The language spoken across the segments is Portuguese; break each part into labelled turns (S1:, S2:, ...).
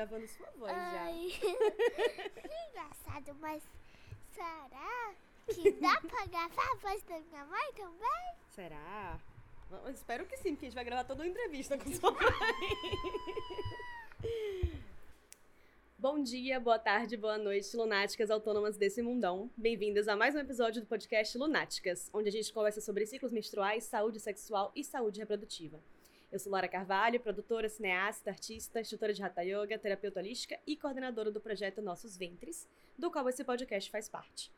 S1: gravando sua voz já.
S2: Ai, engraçado, mas será que dá pra gravar a voz da minha mãe também?
S1: Será? Bom, espero que sim, porque a gente vai gravar toda uma entrevista com sua mãe. Bom dia, boa tarde, boa noite, lunáticas autônomas desse mundão. Bem-vindas a mais um episódio do podcast Lunáticas, onde a gente conversa sobre ciclos menstruais, saúde sexual e saúde reprodutiva. Eu sou Lara Carvalho, produtora, cineasta, artista, instrutora de Hatha Yoga, terapeuta holística e coordenadora do projeto Nossos Ventres, do qual esse podcast faz parte.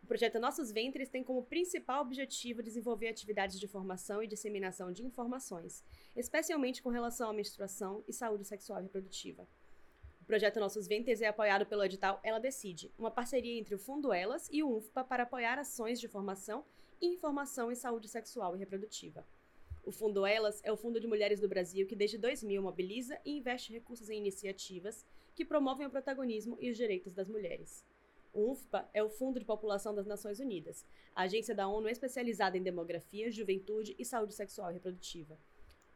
S1: O projeto Nossos Ventres tem como principal objetivo desenvolver atividades de formação e disseminação de informações, especialmente com relação à menstruação e saúde sexual e reprodutiva. O projeto Nossos Ventres é apoiado pelo edital Ela Decide, uma parceria entre o Fundo Elas e o UNFPA para apoiar ações de formação e informação em saúde sexual e reprodutiva. O Fundo Elas é o fundo de mulheres do Brasil que desde 2000 mobiliza e investe recursos em iniciativas que promovem o protagonismo e os direitos das mulheres. O UNFPA é o Fundo de População das Nações Unidas, a agência da ONU especializada em demografia, juventude e saúde sexual e reprodutiva.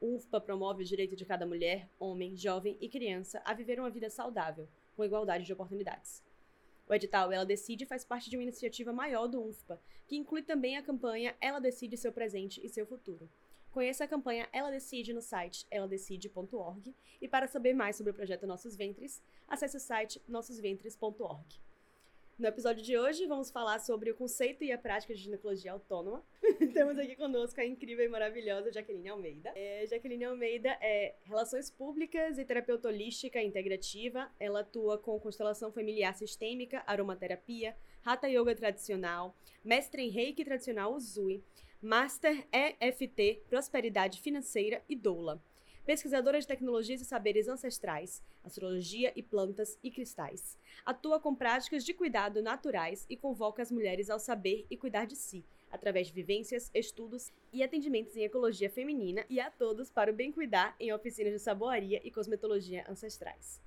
S1: O UNFPA promove o direito de cada mulher, homem, jovem e criança a viver uma vida saudável, com igualdade de oportunidades. O edital Ela Decide faz parte de uma iniciativa maior do UNFPA, que inclui também a campanha Ela Decide Seu Presente e Seu Futuro. Conheça a campanha Ela Decide no site eladecide.org e para saber mais sobre o projeto Nossos Ventres, acesse o site nossosventres.org. No episódio de hoje, vamos falar sobre o conceito e a prática de ginecologia autônoma. Temos aqui conosco a incrível e maravilhosa Jaqueline Almeida. É, Jaqueline Almeida é Relações Públicas e Terapeuta Holística Integrativa. Ela atua com constelação familiar sistêmica, aromaterapia, Hatha Yoga tradicional, mestre em Reiki tradicional Uzui, Master EFT, Prosperidade Financeira e Doula pesquisadora de tecnologias e saberes ancestrais, astrologia e plantas e cristais. Atua com práticas de cuidado naturais e convoca as mulheres ao saber e cuidar de si, através de vivências, estudos e atendimentos em ecologia feminina e a todos para o bem cuidar em oficinas de saboaria e cosmetologia ancestrais.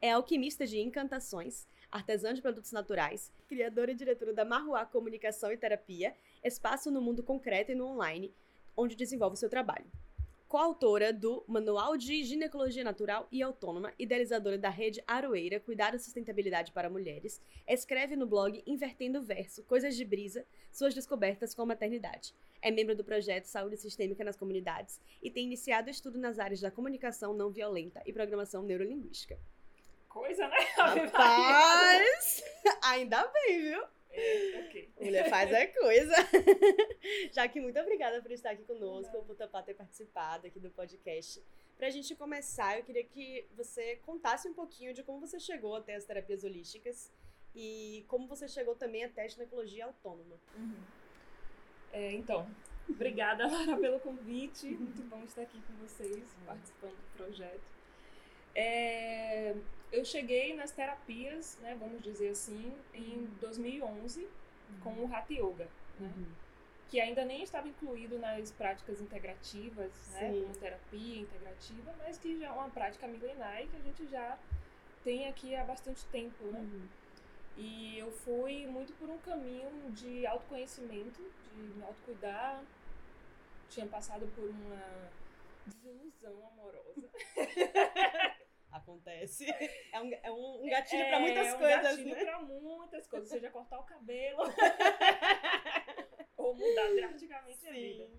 S1: É alquimista de encantações, artesã de produtos naturais, criadora e diretora da Marruá Comunicação e Terapia, espaço no mundo concreto e no online, onde desenvolve seu trabalho coautora do Manual de Ginecologia Natural e Autônoma, idealizadora da rede Aroeira Cuidado e Sustentabilidade para Mulheres, escreve no blog Invertendo o Verso, Coisas de Brisa, suas descobertas com a maternidade. É membro do projeto Saúde Sistêmica nas Comunidades e tem iniciado estudo nas áreas da comunicação não violenta e programação neurolinguística.
S3: Coisa, né?
S1: Rapaz! Ainda bem, viu?
S3: É, ok.
S1: Mulher faz é coisa. Jaque, muito obrigada por estar aqui conosco, por topar ter participado aqui do podcast. Pra gente começar, eu queria que você contasse um pouquinho de como você chegou até as terapias holísticas e como você chegou também até a ginecologia autônoma.
S3: Uhum. É, então, obrigada, Lara, pelo convite. Muito bom estar aqui com vocês, participando do projeto. É, eu cheguei nas terapias, né, vamos dizer assim, em 2011 uhum. com o Hatha Yoga, né, uhum. que ainda nem estava incluído nas práticas integrativas, né, como terapia integrativa, mas que já é uma prática milenar e que a gente já tem aqui há bastante tempo, né? Uhum. E eu fui muito por um caminho de autoconhecimento, de me autocuidar. Tinha passado por uma desilusão amorosa.
S1: Acontece. É um, é um gatilho é, para muitas é coisas,
S3: um gatilho
S1: né?
S3: para muitas coisas, seja cortar o cabelo ou mudar drasticamente Sim. a vida.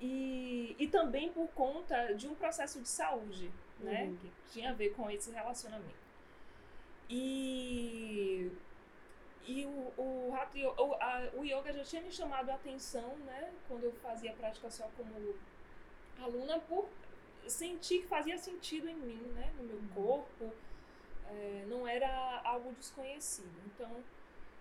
S3: E, e também por conta de um processo de saúde, né? Uhum. Que tinha a ver com esse relacionamento. E, e o, o, o, a, o yoga já tinha me chamado a atenção, né? Quando eu fazia prática só como aluna, por senti que fazia sentido em mim, né? No meu uhum. corpo. É, não era algo desconhecido. Então,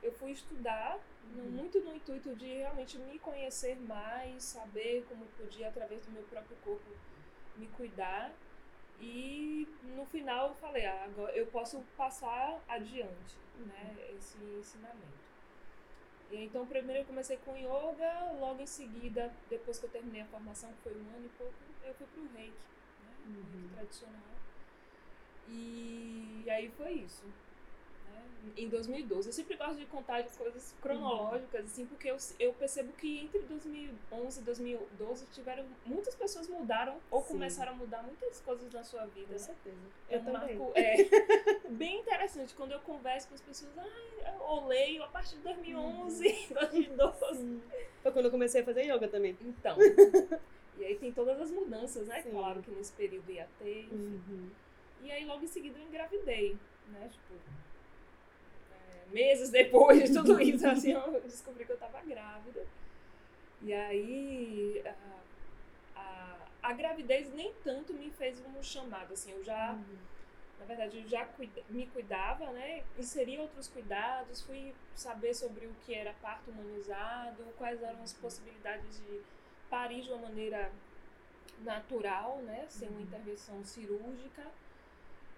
S3: eu fui estudar, uhum. muito no intuito de realmente me conhecer mais, saber como podia, através do meu próprio corpo, me cuidar. E no final eu falei, ah, agora eu posso passar adiante né, uhum. esse ensinamento. E então primeiro eu comecei com yoga, logo em seguida, depois que eu terminei a formação, que foi um ano e pouco, eu fui para o reiki uhum. tradicional. E aí foi isso. Né? né? Em 2012. Eu sempre gosto de contar de coisas cronológicas, assim, porque eu, eu percebo que entre 2011 e 2012 tiveram muitas pessoas mudaram ou
S1: Sim.
S3: começaram a mudar muitas coisas na sua vida.
S1: Com
S3: né?
S1: certeza.
S3: É
S1: Eu também.
S3: marco é, bem interessante quando eu converso com as pessoas. Ah, eu leio a partir de 2011, 2012.
S1: Sim. Foi quando eu comecei a fazer yoga também.
S3: Então. E aí tem todas as mudanças, né?
S1: Sim.
S3: Claro que nesse período ia ter. enfim.
S1: Uhum.
S3: E aí logo em seguida eu engravidei, né? Tipo, é, meses depois de tudo isso, assim, eu descobri que eu tava grávida. E aí a, a, a gravidez nem tanto me fez um chamado, assim, eu já,
S1: Uhum.
S3: na verdade, eu já cuida- me cuidava, né? Inseri outros cuidados, fui saber sobre o que era parto humanizado, quais eram as possibilidades de parir de uma maneira natural, né? Sem uma intervenção cirúrgica.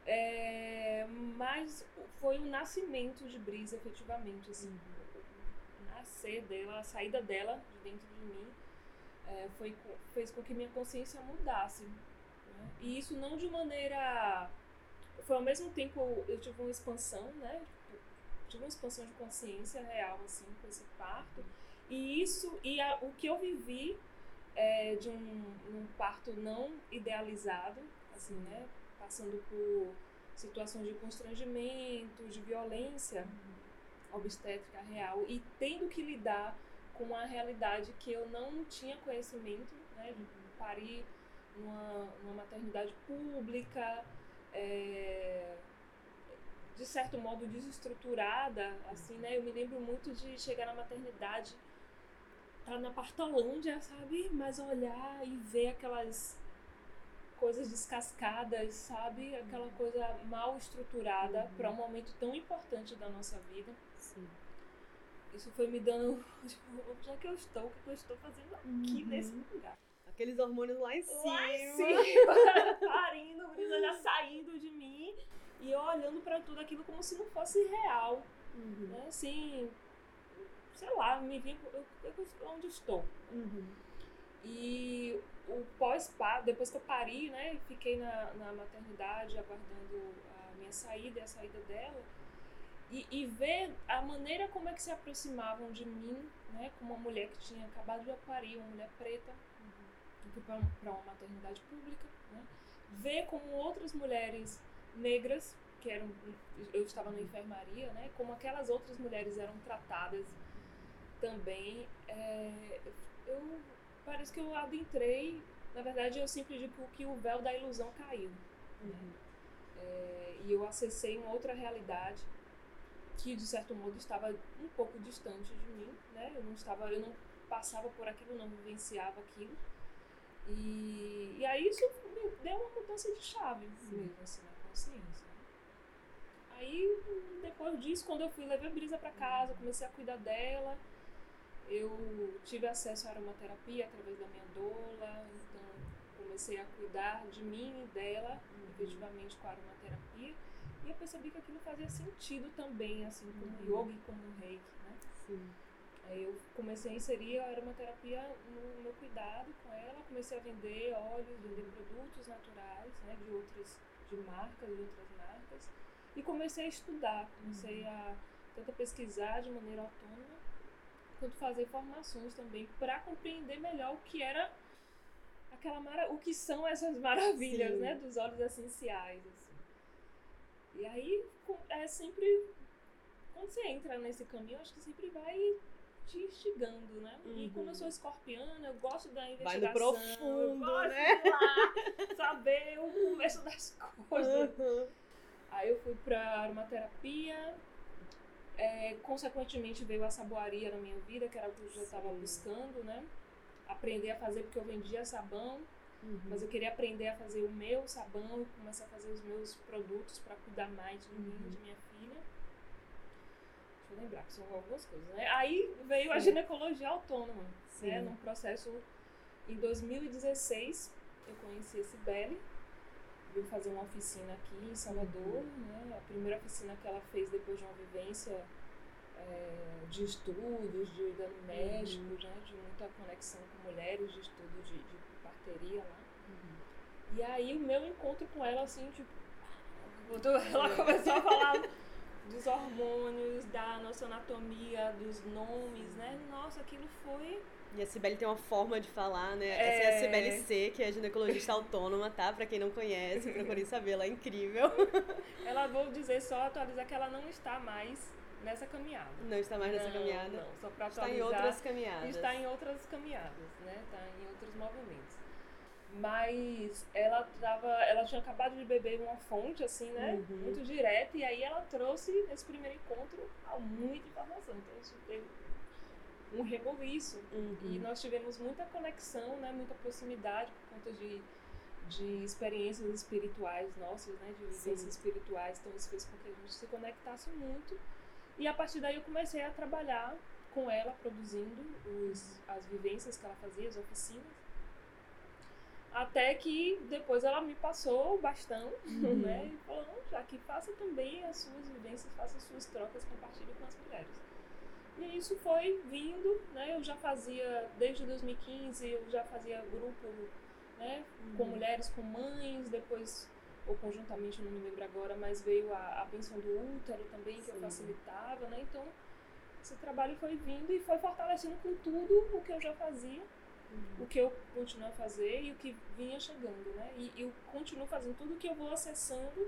S3: É, mas foi o nascimento de Brisa, efetivamente, assim. O nascer dela, a saída dela de dentro de mim, é, foi, fez com que minha consciência mudasse. né? E isso não de maneira... Foi ao mesmo tempo, eu tive uma expansão, né? Tive uma expansão de consciência real, assim, com esse parto. E isso, e a- o que eu vivi é, de um, um parto não idealizado, assim, né? Passando por situações de constrangimento, de violência obstétrica real e tendo que lidar com a realidade que eu não tinha conhecimento, né? De parir numa, numa maternidade pública, é, de certo modo desestruturada, assim, né? Eu me lembro muito de chegar na maternidade, estar na Partolândia, sabe? Mas olhar e ver aquelas coisas descascadas, sabe? Aquela coisa mal estruturada
S1: Uhum.
S3: para um momento tão importante da nossa vida.
S1: Sim.
S3: Isso foi me dando, tipo, onde é que eu estou? O que eu estou fazendo aqui
S1: Uhum.
S3: nesse lugar?
S1: Aqueles hormônios lá em cima.
S3: Lá em cima, parindo, brisa já saindo de mim e eu olhando para tudo aquilo como se não fosse real,
S1: Uhum.
S3: né? Assim, sei lá, me vi eu, eu, onde estou.
S1: Uhum.
S3: E o pós-parto, depois que eu pari, né, fiquei na, na maternidade aguardando a minha saída e a saída dela, e, e ver a maneira como é que se aproximavam de mim, né, como uma mulher que tinha acabado de parir, uma mulher preta, fui para uma maternidade pública, né, ver como outras mulheres negras, que eram, eu estava na enfermaria, né, como aquelas outras mulheres eram tratadas também, é, eu parece que eu adentrei, na verdade eu sempre digo que o véu da ilusão caiu.
S1: Uhum.
S3: É, e eu acessei uma outra realidade que de certo modo estava um pouco distante de mim, né? Eu não estava, eu não passava por aquilo, não vivenciava aquilo. E, e aí isso me deu uma mudança de chave mesmo, assim, na consciência. né? Aí, depois disso, quando eu fui, levei a Brisa para casa, comecei a cuidar dela. Eu tive acesso à aromaterapia através da minha doula, então comecei a cuidar de mim e dela, efetivamente com a aromaterapia. E eu percebi que aquilo fazia sentido também, assim, como
S1: Uhum.
S3: yoga e como reiki, né?
S1: Sim.
S3: Aí eu comecei a inserir a aromaterapia no meu cuidado com ela, comecei a vender óleos, vender produtos naturais, né, de outras, de marcas, de outras marcas, e comecei a estudar, comecei a tanto a pesquisar de maneira autônoma, quanto fazer formações também para compreender melhor o que era aquela mara, o que são essas maravilhas,
S1: Sim.
S3: né, dos óleos essenciais, assim. E aí é sempre quando você entra nesse caminho, acho que sempre vai te instigando, né? E
S1: Uhum.
S3: como eu sou escorpiana, eu gosto da
S1: Vai
S3: investigação.
S1: no profundo,
S3: eu
S1: né?
S3: lá, saber o começo das coisas.
S1: Uhum.
S3: Aí eu fui pra aromaterapia. É, consequentemente veio a saboaria na minha vida, que era o que eu já estava buscando, né? Aprender a fazer, porque eu vendia sabão,
S1: Uhum.
S3: mas eu queria aprender a fazer o meu sabão e começar a fazer os meus produtos para cuidar mais de mim e de minha filha. Deixa eu lembrar que são algumas coisas, né? Aí veio a ginecologia autônoma, né?
S1: Sim.
S3: Num processo em 2016 eu conheci a Cibele, veio fazer uma oficina aqui em Salvador, né? A primeira oficina que ela fez depois de uma vivência é, de estudos, de ir no México, né? De muita conexão com mulheres, de estudo de, de parteria lá. E aí o meu encontro com ela, assim, tipo. Quando ela começou a falar dos hormônios, da nossa anatomia, dos nomes, né? Nossa, aquilo foi
S1: E a Cibele tem uma forma de falar, né?
S3: É.
S1: Essa é a Cibele C, que é ginecologista autônoma, tá? Pra quem não conhece, procurem saber, ela é incrível.
S3: Ela vou dizer só atualizar que ela não está mais nessa caminhada.
S1: Não está mais nessa
S3: Não,
S1: caminhada.
S3: Não, só
S1: Está
S3: atualizar.
S1: em outras caminhadas.
S3: Está em outras caminhadas, né? Está em outros movimentos. Mas ela tava, ela tinha acabado de beber uma fonte assim, né?
S1: Uhum.
S3: Muito direta e aí ela trouxe nesse primeiro encontro muita informação. Então a gente teve um reboliço
S1: Uhum.
S3: e nós tivemos muita conexão, né? Muita proximidade por conta de de experiências espirituais nossas, né, de vivências
S1: Sim.
S3: espirituais, então isso fez com que a gente se conectasse muito. E a partir daí eu comecei a trabalhar com ela, produzindo os, as vivências que ela fazia, as oficinas. Até que depois ela me passou o bastão,
S1: Uhum.
S3: né? E falou, "Não, já que faça também as suas vivências, faça as suas trocas, compartilhe com as mulheres. E isso foi vindo, né? Eu já fazia, desde 2015, eu já fazia grupo, né? Com
S1: Uhum.
S3: mulheres, com mães, depois, ou conjuntamente, eu não me lembro agora, mas veio a, a pensão do útero também, que eu
S1: Sim.
S3: facilitava, né? Então, esse trabalho foi vindo e foi fortalecendo com tudo o que eu já fazia,
S1: Uhum.
S3: o que eu continuo a fazer e o que vinha chegando, né? E eu continuo fazendo tudo que eu vou acessando,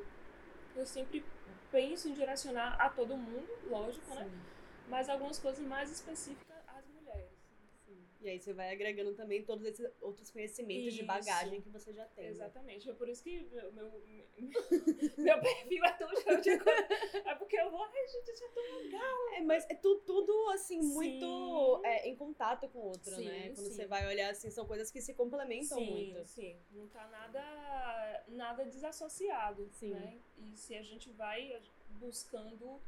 S3: eu sempre penso em direcionar a todo mundo, lógico, né? Mas algumas coisas mais específicas às mulheres.
S1: sim. E aí você vai agregando também todos esses outros conhecimentos de
S3: Isso.
S1: bagagem que você já tem. né?
S3: Exatamente. É por isso que meu, meu, meu perfil é tão cheio de coisa. É porque eu vou, ai, gente, isso é tão legal.
S1: É, mas é tu- tudo, assim,
S3: Sim.
S1: muito é, em contato com o outro,
S3: Sim,
S1: né? Quando você vai olhar, assim, são coisas que se complementam muito.
S3: sim. Não tá nada, nada desassociado.
S1: Sim.
S3: Né? E se a gente vai buscando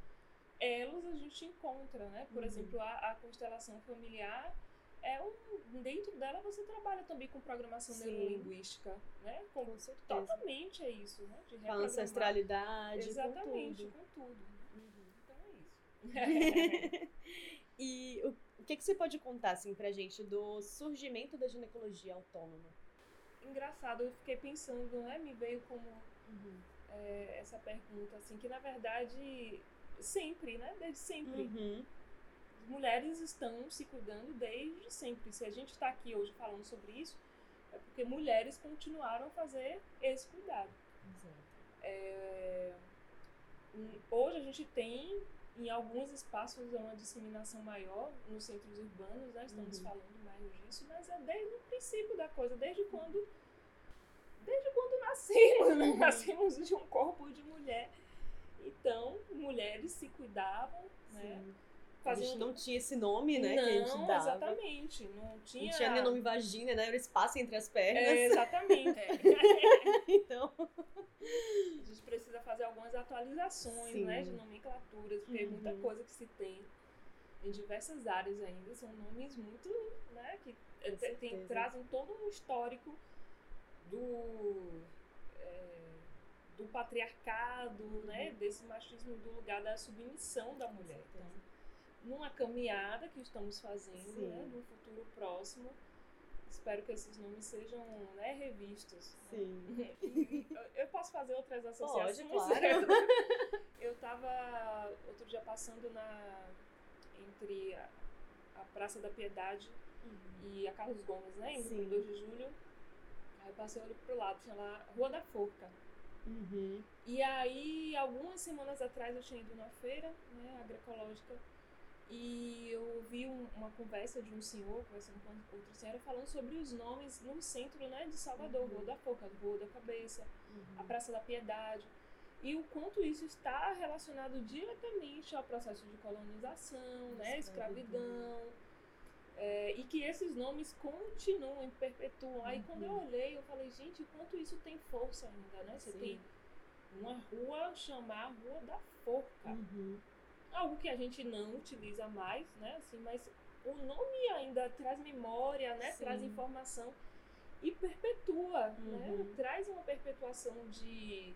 S3: elos, a gente encontra, né? Por
S1: Uhum.
S3: exemplo, a, a constelação familiar. É um, dentro dela você trabalha também com programação
S1: Sim.
S3: neurolinguística, né? Com,
S1: Com certeza.
S3: totalmente é isso, né? De
S1: Com ancestralidade,
S3: Exatamente,
S1: com tudo.
S3: com tudo.
S1: Uhum.
S3: Então é isso.
S1: E o, o que, que você pode contar, assim, pra gente do surgimento da ginecologia autônoma?
S3: Engraçado, eu fiquei pensando, né? Me veio como é, essa pergunta, assim, que na verdade, sempre, né? Desde sempre.
S1: Uhum.
S3: As mulheres estão se cuidando desde sempre. Se a gente está aqui hoje falando sobre isso, é porque mulheres continuaram a fazer esse cuidado. É, Hoje a gente tem em alguns espaços uma disseminação maior nos centros urbanos, né? Estamos
S1: Uhum.
S3: falando mais disso, mas é desde o princípio da coisa, desde quando desde quando nascemos, né?
S1: Uhum.
S3: nascemos de um corpo de mulher. Então, mulheres se cuidavam, né?
S1: Sim. A gente não tinha esse nome, né,
S3: não,
S1: que a gente dava.
S3: exatamente, não tinha
S1: Não tinha nem nome vagina, né? Era espaço entre as pernas.
S3: É, exatamente.
S1: então,
S3: A gente precisa fazer algumas atualizações,
S1: Sim.
S3: né, de nomenclaturas, porque é muita
S1: Uhum.
S3: coisa que se tem em diversas áreas ainda, são nomes muito, né, que tem- trazem todo um histórico do eh, do patriarcado, né,
S1: Uhum.
S3: desse machismo do lugar da submissão da mulher. Então, numa caminhada que estamos fazendo,
S1: Sim.
S3: né, no futuro próximo, espero que esses nomes sejam, né, revistos. né?
S1: sim.
S3: E eu- posso fazer outras associações?
S1: claro.
S3: Eu tava outro dia passando na entre a, a Praça da Piedade e a Carlos Gomes, né? Pro 2 de julho. Aí eu passei olhei pro lado, tinha lá Rua da Forca.
S1: Uhum.
S3: E aí, algumas semanas atrás, eu tinha ido na feira, né, agroecológica, e eu ouvi um- uma conversa de um senhor, conversando com outra senhora, falando sobre os nomes no centro, né, de Salvador,
S1: Uhum.
S3: Rua da Forca, Rua da Cabeça,
S1: Uhum.
S3: a Praça da Piedade, e o quanto isso está relacionado diretamente ao processo de colonização, né,
S1: Escravidão.
S3: É, e que esses nomes continuam e perpetuam. Aí quando eu
S1: Uhum.
S3: olhei, eu falei, gente, o quanto isso tem força ainda, né? Você
S1: Sim.
S3: tem uma rua chamar Rua da Forca.
S1: Uhum.
S3: Algo que a gente não utiliza mais, né? Assim, mas o nome ainda traz memória, né?
S1: Sim.
S3: Traz informação e perpetua, né?
S1: Uhum.
S3: Traz uma perpetuação de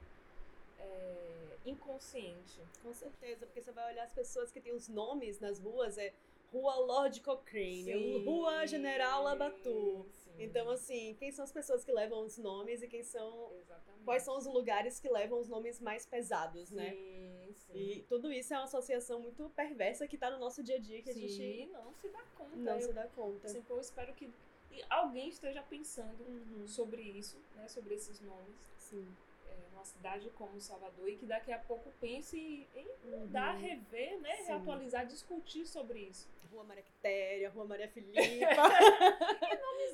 S3: é, inconsciente.
S1: Com certeza, porque você vai olhar as pessoas que têm os nomes nas ruas, é Rua Lord Cochrane,
S3: Sim.
S1: Rua General Labatu.
S3: Sim.
S1: Então, assim, quem são as pessoas que levam os nomes e quem são.
S3: Exatamente.
S1: Quais são os lugares que levam os nomes mais pesados, né?
S3: Sim, sim.
S1: E tudo isso é uma associação muito perversa que tá no nosso dia a dia que a gente
S3: não se dá conta.
S1: não
S3: eu,
S1: se dá conta.
S3: assim, pô, eu espero que alguém esteja pensando
S1: Uhum.
S3: sobre isso, né? Sobre esses nomes.
S1: Sim.
S3: É, numa cidade como Salvador e que daqui a pouco pense em
S1: Uhum.
S3: mudar, rever, né?
S1: Sim.
S3: Reatualizar, discutir sobre isso.
S1: Rua Maria Quitéria, Rua Maria Filipa,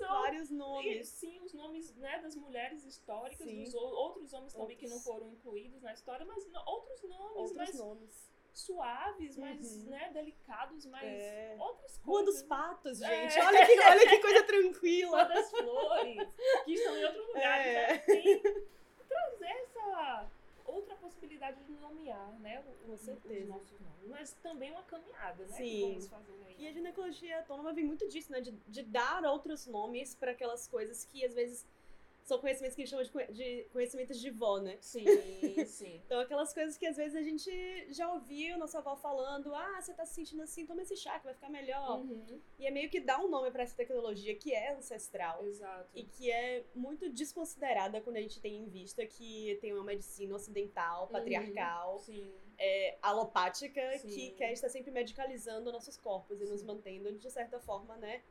S1: vários
S3: E,
S1: nomes.
S3: sim, os nomes né, das mulheres históricas,
S1: Sim.
S3: dos ou- outros nomes também que não
S1: Outros.
S3: foram incluídos na história, mas outros nomes
S1: Outros
S3: mais
S1: nomes.
S3: suaves, mais
S1: Uhum.
S3: né, delicados, mais
S1: É.
S3: outras
S1: Rua
S3: coisas.
S1: dos Patos,
S3: É.
S1: gente. Olha, que, olha que coisa tranquila.
S3: Rua das Flores, que estão em outros lugares.
S1: É.
S3: né? Trazer essa outra possibilidade de nomear, né?
S1: Com
S3: os
S1: certeza.
S3: nossos nomes. Mas também uma caminhada, né?
S1: Sim. E a ginecologia autônoma vem muito disso, né? De, de dar outros nomes para aquelas coisas que às vezes são conhecimentos que a gente chama de, de conhecimentos de vó, né?
S3: Sim, sim.
S1: Então, aquelas coisas que às vezes a gente já ouviu nossa avó falando: ah, você tá se sentindo assim, toma esse chá que vai ficar melhor.
S3: Uhum,
S1: E é meio que dar um nome para essa tecnologia que é ancestral.
S3: Exato.
S1: E que é muito desconsiderada quando a gente tem em vista que tem uma medicina ocidental, patriarcal,
S3: Sim.
S1: é, alopática,
S3: Sim.
S1: que quer estar sempre medicalizando nossos corpos e nos
S3: Sim.
S1: mantendo, de certa forma, né,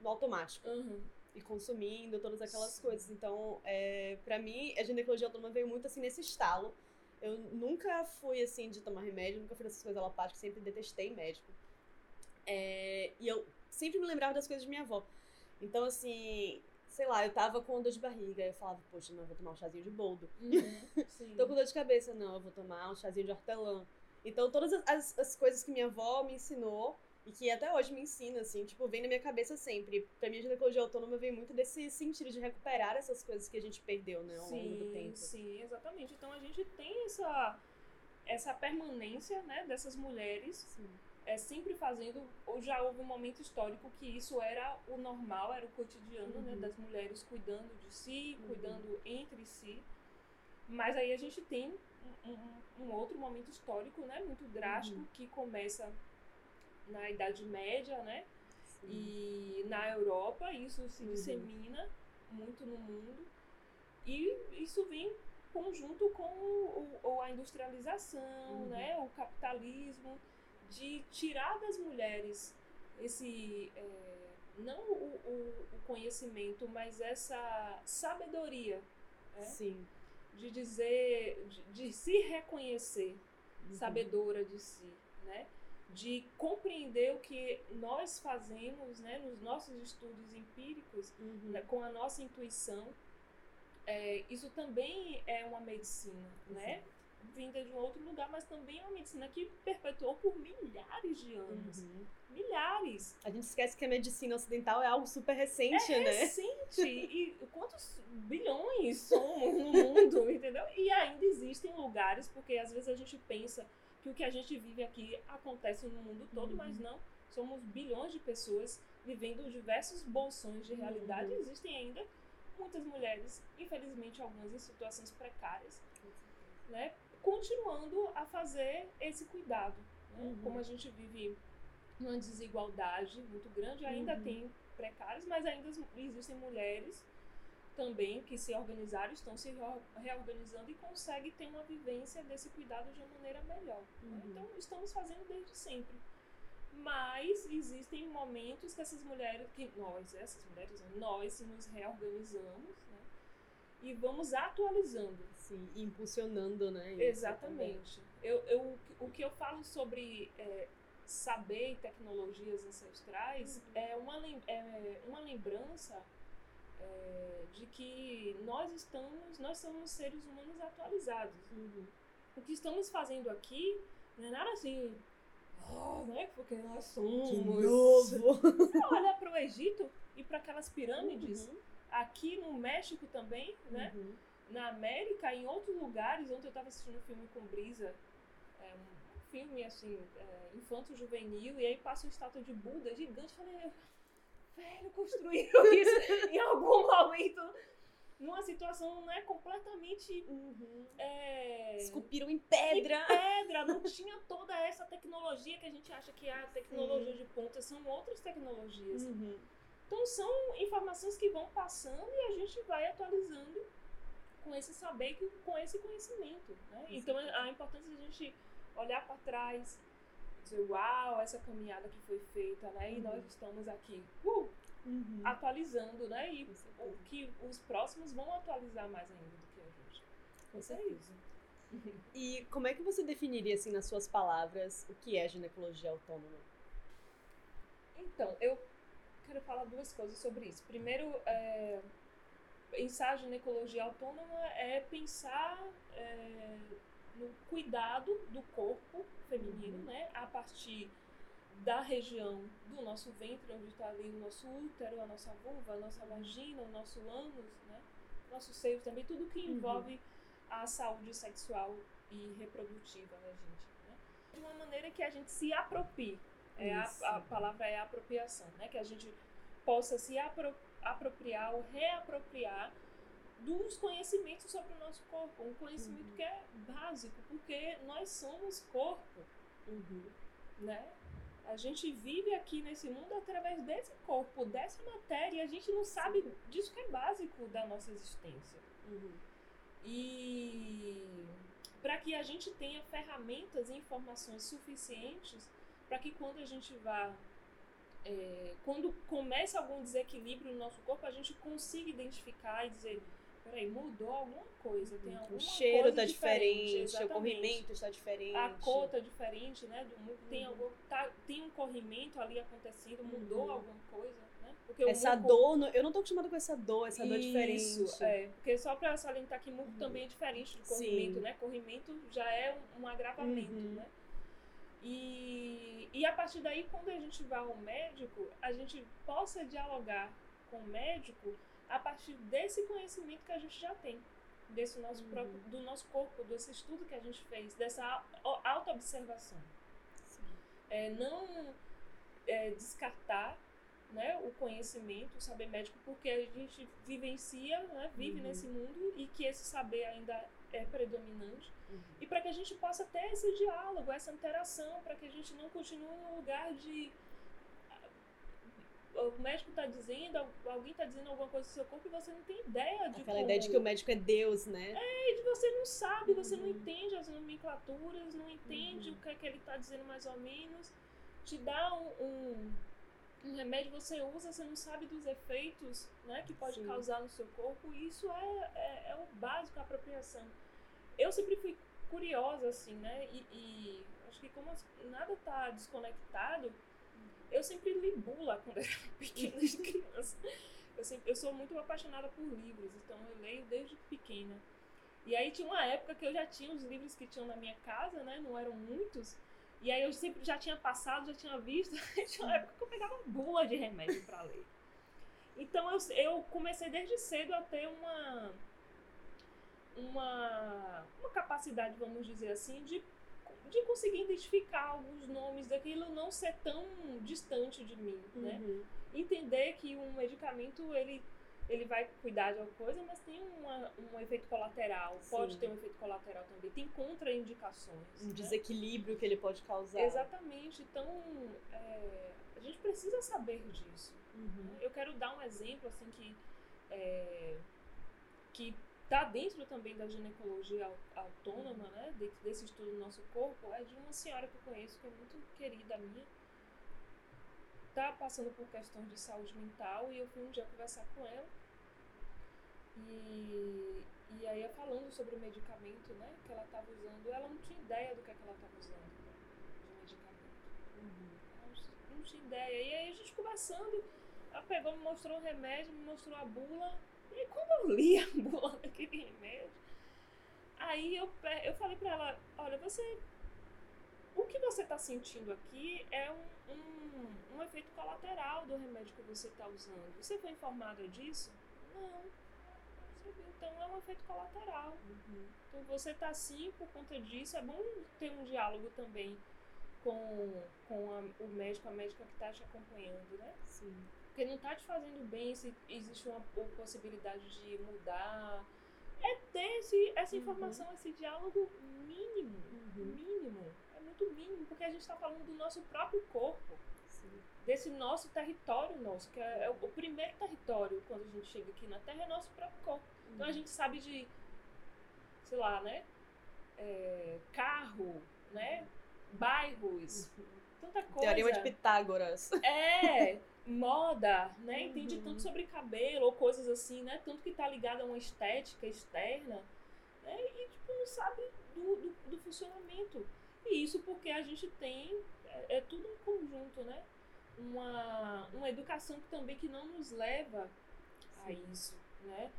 S1: no automático.
S3: Uhum.
S1: E consumindo todas aquelas
S3: Sim.
S1: coisas. Então, é, para mim, a ginecologia autônoma veio muito assim nesse estalo. Eu nunca fui assim de tomar remédio, nunca fui dessas coisas alopáticas, sempre detestei médico. É, e eu sempre me lembrava das coisas de minha avó. Então, assim, sei lá, eu tava com dor de barriga, eu falava, poxa, não, eu vou tomar um chazinho de boldo.
S3: Uhum.
S1: Tô com dor de cabeça, não, eu vou tomar um chazinho de hortelã. Então, todas as- as, as coisas que minha avó me ensinou e que até hoje me ensina, assim, tipo, vem na minha cabeça sempre. Pra mim, a ginecologia autônoma vem muito desse sentido de recuperar essas coisas que a gente perdeu, né, ao longo do
S3: Sim,
S1: tempo.
S3: sim, exatamente. Então a gente tem essa, essa permanência né, dessas mulheres
S1: Sim.
S3: é, sempre fazendo. Ou já houve um momento histórico que isso era o normal, era o cotidiano né,
S1: Uhum.
S3: das mulheres cuidando de si,
S1: Uhum.
S3: cuidando entre si. Mas aí a gente tem um, um- um outro momento histórico né, muito drástico
S1: Uhum.
S3: que começa na Idade Média, né?
S1: Sim.
S3: E na Europa isso se
S1: Uhum.
S3: dissemina muito no mundo. E isso vem conjunto com o, o- a industrialização,
S1: Uhum.
S3: né? o capitalismo, de tirar das mulheres esse. é, não o, o- o conhecimento, mas essa sabedoria né?
S1: Sim.
S3: de dizer, de, de se reconhecer
S1: Uhum.
S3: sabedora de si, né? De compreender o que nós fazemos, né, nos nossos estudos empíricos,
S1: Uhum.
S3: né, com a nossa intuição. É, isso também é uma medicina, né? Vinda de um outro lugar, mas também é uma medicina que perpetuou por milhares de anos.
S1: Uhum.
S3: Milhares.
S1: A gente esquece que a medicina ocidental é algo super recente,
S3: É
S1: né?
S3: recente. E quantos bilhões somos no mundo, entendeu? E ainda existem lugares, porque às vezes a gente pensa que o que a gente vive aqui acontece no mundo todo,
S1: Uhum.
S3: mas não. Somos bilhões de pessoas vivendo diversos bolsões de realidade.
S1: Uhum.
S3: Existem ainda muitas mulheres, infelizmente algumas em situações precárias, né? Continuando a fazer esse cuidado. Né?
S1: Uhum.
S3: Como a gente vive uma desigualdade muito grande, ainda
S1: Uhum.
S3: tem precários, mas ainda existem mulheres também que se organizaram, estão se reo- reorganizando e conseguem ter uma vivência desse cuidado de uma maneira melhor. né?
S1: Uhum.
S3: Então, estamos fazendo desde sempre. Mas existem momentos que essas mulheres, que nós, essas mulheres, nós nos reorganizamos, né? E vamos atualizando.
S1: Sim, impulsionando, né?
S3: Exatamente. Eu, eu, o que eu falo sobre é, saber tecnologias ancestrais é, uma, é uma lembrança é, de que nós estamos, nós somos seres humanos atualizados.
S1: Uhum.
S3: O que estamos fazendo aqui não é nada assim, oh, né? Porque nós somos.
S1: De novo!
S3: Você olha para o Egito e para aquelas pirâmides,
S1: Uhum.
S3: aqui no México também, né?
S1: Uhum.
S3: na América, em outros lugares, ontem eu estava assistindo um filme com Brisa, é, um filme assim, é, infanto-juvenil, e aí passa uma estátua de Buda gigante, eu falei, velho, construíram isso em algum momento, numa situação né, completamente
S1: Uhum.
S3: é,
S1: Esculpiram em pedra!
S3: pedra, não tinha toda essa tecnologia que a gente acha que é a tecnologia de ponta, são outras tecnologias.
S1: Uhum.
S3: Então são informações que vão passando e a gente vai atualizando com esse saber, com esse conhecimento. Né? Então a importância de a gente olhar para trás, dizer, uau, essa caminhada que foi feita, né? E
S1: Uhum.
S3: nós estamos aqui, uh,
S1: Uhum.
S3: atualizando, né? E o que os próximos vão atualizar mais ainda do que a gente. Isso é isso.
S1: E como é que você definiria, assim, nas suas palavras, o que é ginecologia autônoma?
S3: Então, eu quero falar duas coisas sobre isso. Primeiro, é, pensar ginecologia autônoma é pensar é, no cuidado do corpo feminino,
S1: Uhum.
S3: né? A partir da região do nosso ventre, onde está ali o nosso útero, a nossa vulva, a nossa vagina, o nosso ânus, né? Nosso seio também, tudo que
S1: Uhum.
S3: envolve a saúde sexual e reprodutiva da gente, né? De uma maneira que a gente se aproprie. É a, a palavra é apropriação, né? Que a gente possa se apro- apropriar ou reapropriar dos conhecimentos sobre o nosso corpo, um conhecimento
S1: Uhum.
S3: que é básico, porque nós somos corpo,
S1: Uhum.
S3: né? A gente vive aqui nesse mundo através desse corpo, dessa matéria, e a gente não sabe disso que é básico da nossa existência.
S1: Uhum.
S3: E para que a gente tenha ferramentas e informações suficientes para que quando a gente vá. é, quando começa algum desequilíbrio no nosso corpo, a gente consiga identificar e dizer: peraí, mudou alguma coisa, tem alguma
S1: O cheiro
S3: coisa
S1: tá diferente, o corrimento está diferente.
S3: A cor tá diferente, né? Do, tem,
S1: Uhum.
S3: algum, tá, tem um corrimento ali acontecendo, mudou
S1: Uhum.
S3: alguma coisa, né? Porque
S1: Essa
S3: muco-
S1: dor, no- eu não tô acostumada com essa dor, essa dor diferente.
S3: isso, é. Porque só pra salientar que muco
S1: Uhum.
S3: também é diferente do
S1: Sim.
S3: corrimento, né? Corrimento já é um, um agravamento,
S1: Uhum.
S3: né? E, e a partir daí, quando a gente vai ao médico, a gente possa dialogar com o médico a partir desse conhecimento que a gente já tem. Desse nosso
S1: Uhum.
S3: próprio, do nosso corpo, desse estudo que a gente fez, dessa au- autoobservação é, não é, descartar né, o conhecimento, o saber médico, porque a gente vivencia, né, vive
S1: Uhum.
S3: nesse mundo e que esse saber ainda é predominante.
S1: Uhum.
S3: E para que a gente possa ter esse diálogo, essa interação, para que a gente não continue num lugar de. O médico está dizendo, al- alguém está dizendo alguma coisa do seu corpo e você não tem ideia de
S1: Aquela
S3: como...
S1: ideia de que o médico é Deus, né?
S3: E de você não sabe, você não
S1: Uhum.
S3: entende as nomenclaturas, não entende
S1: Uhum.
S3: o que é que ele está dizendo mais ou menos. Te dá um, um, um remédio, você usa, você não sabe dos efeitos né, que pode
S1: Sim.
S3: causar no seu corpo. E isso é, é, é o básico, a apropriação. Eu sempre fui curiosa, assim, né? E, e acho que como nada tá desconectado, eu sempre li bula quando era pequena, de criança. Eu, sempre, eu sou muito apaixonada por livros, então eu leio desde pequena. E aí tinha uma época que eu já tinha os livros que tinham na minha casa, né? Não eram muitos. E aí eu sempre já tinha passado, já tinha visto. Tinha uma época que eu pegava bula de remédio para ler. Então eu, eu comecei desde cedo a ter uma, uma, uma capacidade, vamos dizer assim, de, de conseguir identificar alguns nomes daquilo não ser tão distante de mim, né?
S1: Uhum.
S3: entender que um medicamento ele ele vai cuidar de alguma coisa, mas tem uma, um efeito colateral, pode
S1: Sim.
S3: ter um efeito colateral também, tem contraindicações.
S1: Um
S3: né?
S1: desequilíbrio que ele pode causar.
S3: Exatamente, então é, a gente precisa saber disso.
S1: Uhum.
S3: Eu quero dar um exemplo assim que é, que está dentro também da ginecologia au- autônoma, né, dentro desse estudo do nosso corpo, é de uma senhora que eu conheço que é muito querida minha, tá passando por questões de saúde mental e eu fui um dia conversar com ela e, e aí falando sobre o medicamento, né, que ela estava usando, ela não tinha ideia do que, é que ela estava usando de medicamento.
S1: Uhum.
S3: Eu não tinha ideia. E aí a gente conversando, ela pegou, me mostrou o remédio, me mostrou a bula. E quando eu li a bula daquele remédio, aí eu, eu falei pra ela, olha, você. O que você tá sentindo aqui é um, um, um efeito colateral do remédio que você tá usando. Você foi informada disso? Não. Então é um efeito colateral.
S1: Uhum.
S3: Então você tá assim por conta disso. É bom ter um diálogo também com, com a- o médico, a médica que tá te acompanhando, né?
S1: Sim.
S3: Porque não tá te fazendo bem, se existe uma po- possibilidade de mudar. É ter esse, essa
S1: Uhum.
S3: informação, esse diálogo mínimo.
S1: Uhum.
S3: Mínimo. É muito mínimo, porque a gente tá falando do nosso próprio corpo.
S1: Sim.
S3: Desse nosso território nosso, que é, é o primeiro território quando a gente chega aqui na Terra, é nosso próprio corpo. Então a gente sabe de, sei lá, né? é, carro, né? Bairros, tanta coisa.
S1: Teorema de Pitágoras.
S3: É, moda, né? Entende
S1: Uhum.
S3: tanto sobre cabelo ou coisas assim, né? Tanto que tá ligado a uma estética externa, né? E, tipo, não sabe do, do, do funcionamento. E isso porque a gente tem, é, é tudo um conjunto, né? Uma, uma educação que também que não nos leva a
S1: Sim.
S3: isso, né?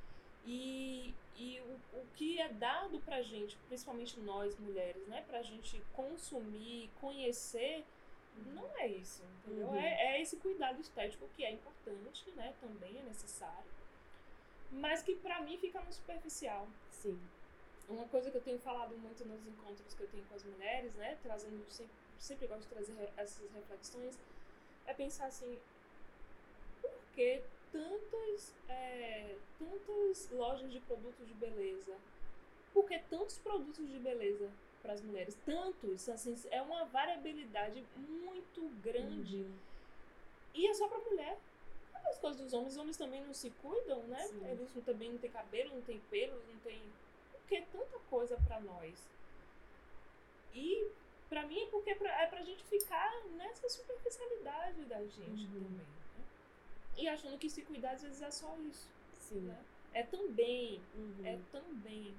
S3: E, e o, o que é dado pra gente, principalmente nós mulheres, né? Pra gente consumir, conhecer, não é isso, entendeu?
S1: Uhum.
S3: É, é esse cuidado estético que é importante, né? Também é necessário. Mas que pra mim fica no superficial.
S1: Sim.
S3: Uma coisa que eu tenho falado muito nos encontros que eu tenho com as mulheres, né? Trazendo, sempre, sempre gosto de trazer essas reflexões, é pensar assim, por que tantas, é, tantas lojas de produtos de beleza? Por que tantos produtos de beleza para as mulheres? Tantos, assim, é uma variabilidade muito grande.
S1: Uhum.
S3: E é só pra mulher. As coisas dos homens, os homens também não se cuidam, né?
S1: Sim.
S3: Eles também não têm cabelo, não têm pelo, não tem. Por que tanta coisa pra nós? E pra mim é porque é pra, é pra gente ficar nessa superficialidade da gente
S1: Uhum.
S3: também. Né? E achando que se cuidar às vezes é só isso.
S1: Sim.
S3: Né? É também,
S1: Uhum.
S3: é também.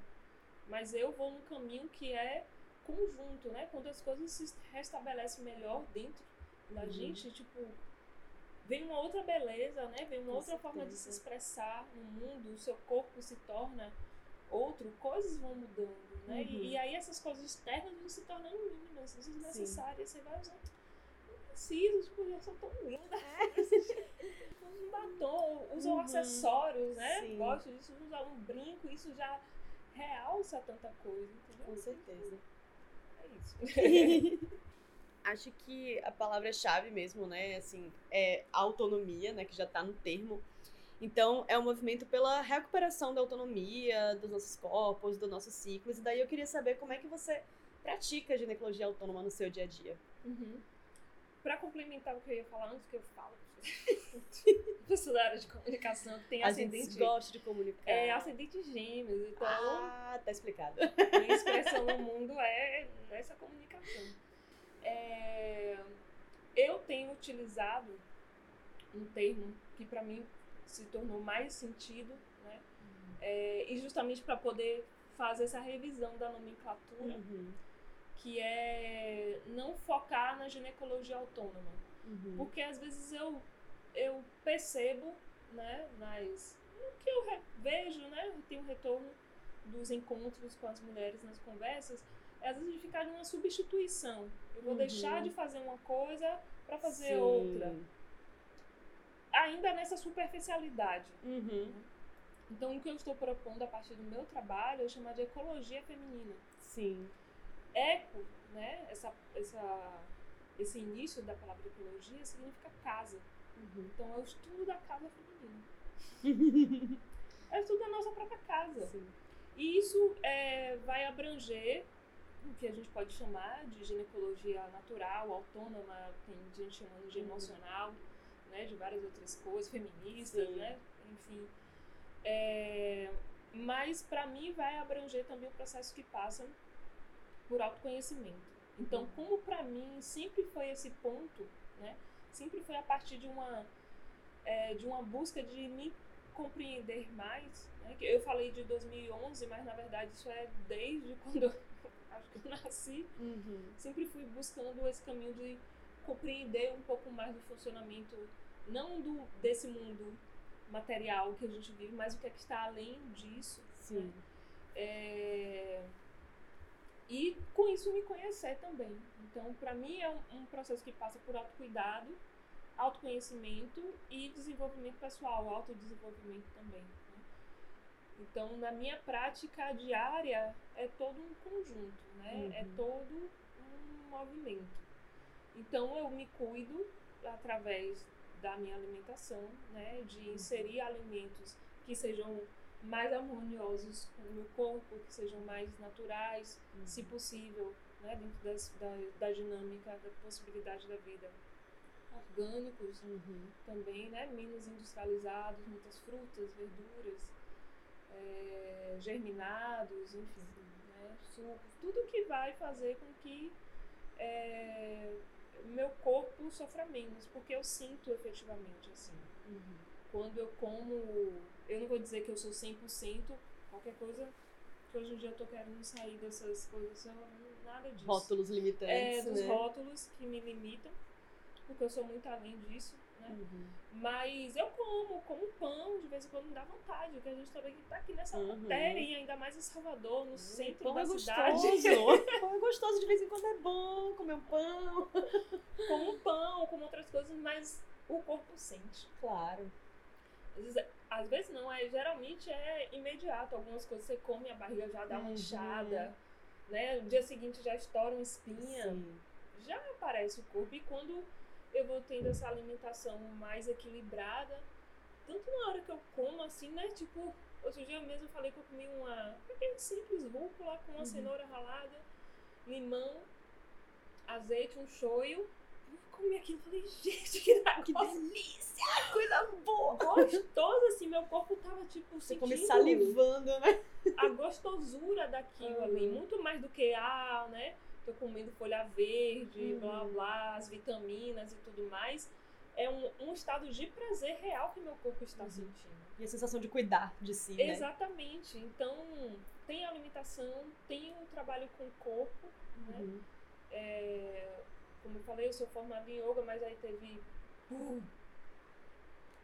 S3: Mas eu vou num caminho que é conjunto, né? Quando as coisas se restabelecem melhor dentro da
S1: Uhum.
S3: gente, tipo, vem uma outra beleza, né? Vem uma
S1: Com
S3: outra forma de se
S1: certeza.
S3: expressar no mundo, o seu corpo se torna outro, coisas vão mudando, né?
S1: Uhum.
S3: E, e aí essas coisas externas vão se tornando mínimas, desnecessárias, você vai usar. Não preciso, tipo, já sou tão linda. Usa um batom, usa
S1: Uhum.
S3: acessórios, né?
S1: Sim.
S3: Gosto disso, usa um brinco, isso já realça tanta coisa, entendeu?
S1: Com certeza.
S3: É isso.
S1: Acho que a palavra-chave mesmo, né, assim, é autonomia, né, que já tá no termo. Então, é um movimento pela recuperação da autonomia dos nossos corpos, dos nossos ciclos. E daí eu queria saber como é que você pratica a ginecologia autônoma no seu dia a dia.
S3: Uhum. Pra complementar o que eu ia falar antes que eu falo, pessoa da área de comunicação que tem
S1: A
S3: ascendente,
S1: gente gosta de comunicar.
S3: é ascendente gêmeos, então
S1: Ah, tá explicado.
S3: minha expressão no mundo é nessa comunicação. É, eu tenho utilizado um termo que pra mim se tornou mais sentido, né? É, e justamente para poder fazer essa revisão da nomenclatura,
S1: Uhum.
S3: que é não focar na ginecologia autônoma.
S1: Uhum.
S3: Porque às vezes eu, eu percebo, né, nas, no que eu vejo, né, eu tenho retorno dos encontros com as mulheres nas conversas, é às vezes de ficar numa substituição. Eu vou
S1: Uhum.
S3: deixar de fazer uma coisa para fazer
S1: Sim.
S3: outra. Ainda nessa superficialidade.
S1: Uhum.
S3: Então, o que eu estou propondo a partir do meu trabalho é chamar de ecologia feminina.
S1: Sim.
S3: Eco, né, essa, essa, esse início da palavra ecologia significa casa.
S1: Uhum.
S3: Então é o estudo da casa feminina. É o estudo da nossa própria casa.
S1: Sim.
S3: E isso é, vai abranger o que a gente pode chamar de ginecologia natural, autônoma, tem gente chamando de
S1: Uhum.
S3: emocional, né, de várias outras coisas, feministas,
S1: Sim.
S3: né, enfim. É, mas para mim vai abranger também o processo que passa por autoconhecimento. Então,
S1: Uhum.
S3: como para mim sempre foi esse ponto, né, sempre foi a partir de uma é, de uma busca de me compreender mais. Né? que Eu falei de 2011, mas na verdade isso é desde quando eu acho que eu nasci.
S1: Uhum.
S3: Sempre fui buscando esse caminho de compreender um pouco mais do funcionamento, não do desse mundo material que a gente vive, mas o que é que está além disso.
S1: Sim.
S3: É, E com isso me conhecer também. Então, para mim é um, um processo que passa por autocuidado, autoconhecimento e desenvolvimento pessoal, autodesenvolvimento também. né? Então, na minha prática diária, é todo um conjunto, né? É
S1: Uhum.
S3: todo um movimento. Então, eu me cuido através da minha alimentação, né? De inserir alimentos que sejam mais harmoniosos com o meu corpo, que sejam mais naturais, se possível, né? Dentro das, da, da dinâmica, da possibilidade da vida. Orgânicos,
S1: Uhum.
S3: também, né? Menos industrializados, muitas frutas, verduras, é, germinados, enfim. Né? Né? Su- Tudo que vai fazer com que é, meu corpo sofra menos, porque eu sinto efetivamente assim. Quando eu como, eu não vou dizer que eu sou 100%, qualquer coisa, que hoje em dia eu tô querendo sair dessas coisas, nada disso.
S1: Rótulos
S3: é,
S1: limitantes,
S3: dos
S1: né?
S3: rótulos que me limitam, porque eu sou muito além disso, né?
S1: Uhum.
S3: Mas eu como, como pão, de vez em quando me dá vontade, porque a gente também tá aqui nessa
S1: Uhum.
S3: matéria, e ainda mais em Salvador, no centro
S1: Pão
S3: da
S1: é
S3: cidade.
S1: gostoso. pão é gostoso, de vez em quando é bom comer um pão.
S3: como pão, como outras coisas, mas o corpo sente.
S1: Claro.
S3: Às vezes, não, é, geralmente é imediato. Algumas coisas você come, a barriga já dá uma
S1: Uhum.
S3: inchada, né? No dia seguinte já estoura uma espinha.
S1: Sim.
S3: já aparece o corpo. E quando eu vou tendo essa alimentação mais equilibrada, tanto na hora que eu como, assim, né? Tipo, outro dia mesmo eu falei que eu comi uma pequena simples rúcula com uma
S1: Uhum.
S3: cenoura ralada, limão, azeite, um shoyu. Eu comi aquilo e falei, gente, que
S1: Que delícia! Coisa boa!
S3: gostoso, assim, meu corpo tava, tipo,
S1: Você
S3: sentindo
S1: come salivando, né?
S3: a gostosura daquilo
S1: Uhum.
S3: ali, muito mais do que, ah, né, tô comendo folha verde,
S1: Uhum.
S3: blá blá, as vitaminas e tudo mais. É um, um estado de prazer real que meu corpo está
S1: Uhum.
S3: sentindo.
S1: E a sensação de cuidar de si, né?
S3: Exatamente. Então, tem a alimentação, tem o trabalho com o corpo, né?
S1: Uhum.
S3: É, como eu falei, eu sou formada em yoga, mas aí teve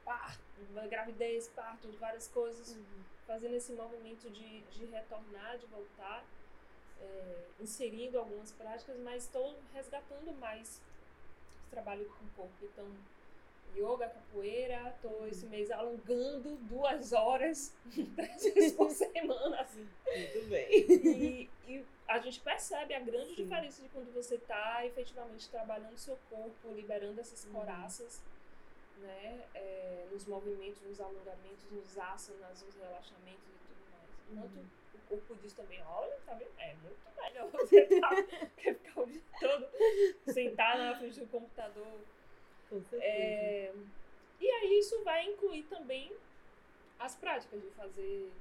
S3: parto, gravidez, parto, várias coisas
S1: Uhum.
S3: fazendo esse movimento de, de retornar, de voltar, é, inserindo algumas práticas, mas estou resgatando mais esse trabalho com o corpo. Então, yoga, capoeira, estou esse mês alongando duas horas, três vezes por semana, assim.
S1: Muito bem.
S3: E, e a gente percebe a grande
S1: Sim.
S3: diferença de quando você está efetivamente trabalhando seu corpo, liberando essas
S1: Uhum.
S3: coraças, né? é, nos movimentos, nos alongamentos, nos asanas, nos relaxamentos e tudo mais. Enquanto
S1: Uhum.
S3: o corpo diz também, olha, tá vendo? É muito melhor você tá, ficar o dia todo sentado na frente do computador.
S1: Com certeza.
S3: É, e aí isso vai incluir também as práticas de fazer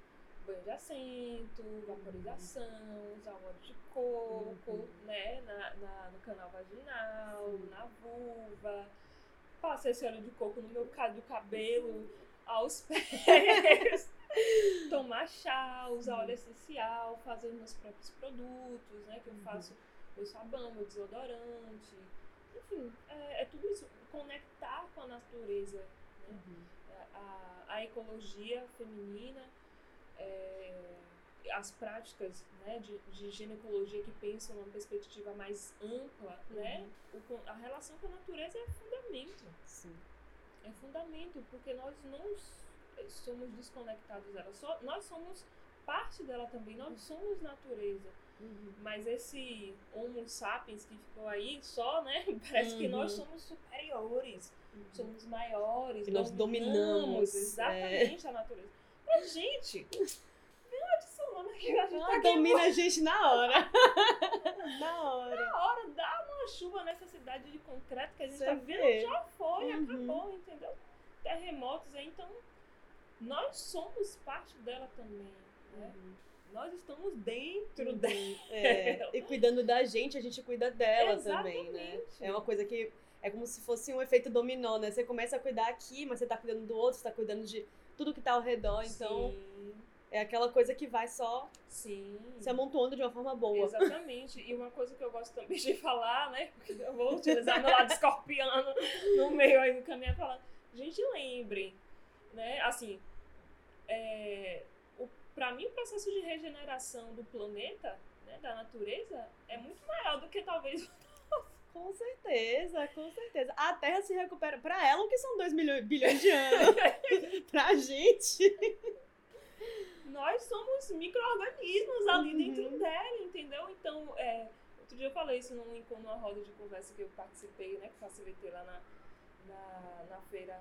S3: banho de assento, vaporização, usar óleo de coco,
S1: Uhum.
S3: né, na, na- no canal vaginal,
S1: Sim.
S3: na vulva. Passar esse óleo de coco no meu do cabelo, aos pés. Tomar chá, usar óleo essencial, fazer meus próprios produtos, né, que eu
S1: Uhum.
S3: faço meu sabão, meu desodorante. Enfim, é, é tudo isso. Conectar com a natureza, né?
S1: Uhum.
S3: a, a ecologia feminina, é, as práticas né, de, de ginecologia que pensam numa perspectiva mais ampla, né? O a relação com a natureza é fundamento.
S1: Sim.
S3: É fundamento, porque nós não somos desconectados dela. Só, nós somos parte dela também, nós somos natureza.
S1: Uhum.
S3: Mas esse Homo sapiens que ficou aí só, né? Parece que nós
S1: Uhum.
S3: somos superiores
S1: Uhum.
S3: somos maiores,
S1: Que nós dominamos, é.
S3: exatamente a natureza. Mas, gente, adicionando aqui, a gente tá
S1: Ah,
S3: aqui
S1: domina a gente na hora. na hora.
S3: na hora, dá uma chuva nessa cidade de concreto que a gente
S1: Você
S3: tá vendo,
S1: vê.
S3: já foi,
S1: Uhum.
S3: acabou, entendeu? Terremotos aí, então nós somos parte dela também, né? Nós estamos dentro
S1: Uhum.
S3: dela.
S1: É, e cuidando da gente, a gente cuida dela também, né?
S3: Exatamente.
S1: É uma coisa que é como se fosse um efeito dominó, né? Você começa a cuidar aqui, mas você tá cuidando do outro, você tá cuidando de tudo que tá ao redor, então
S3: Sim,
S1: é aquela coisa que vai só
S3: sim.
S1: se amontoando de uma forma boa.
S3: Exatamente. E uma coisa que eu gosto também de falar, né? Porque eu vou utilizar meu lado escorpiano no meio aí do caminho falar. Gente, lembrem, né? Assim, é, o, pra mim o processo de regeneração do planeta, né, da natureza, é muito maior do que talvez
S1: Com certeza, com certeza. A Terra se recupera. Pra ela, o que são 2 milhões, bilhões de anos? pra gente.
S3: nós somos micro-organismos ali
S1: Uhum.
S3: dentro dela, entendeu? Então, é, outro dia eu falei isso num, encontro, numa roda de conversa que eu participei, né? Que facilitei lá na, na, na feira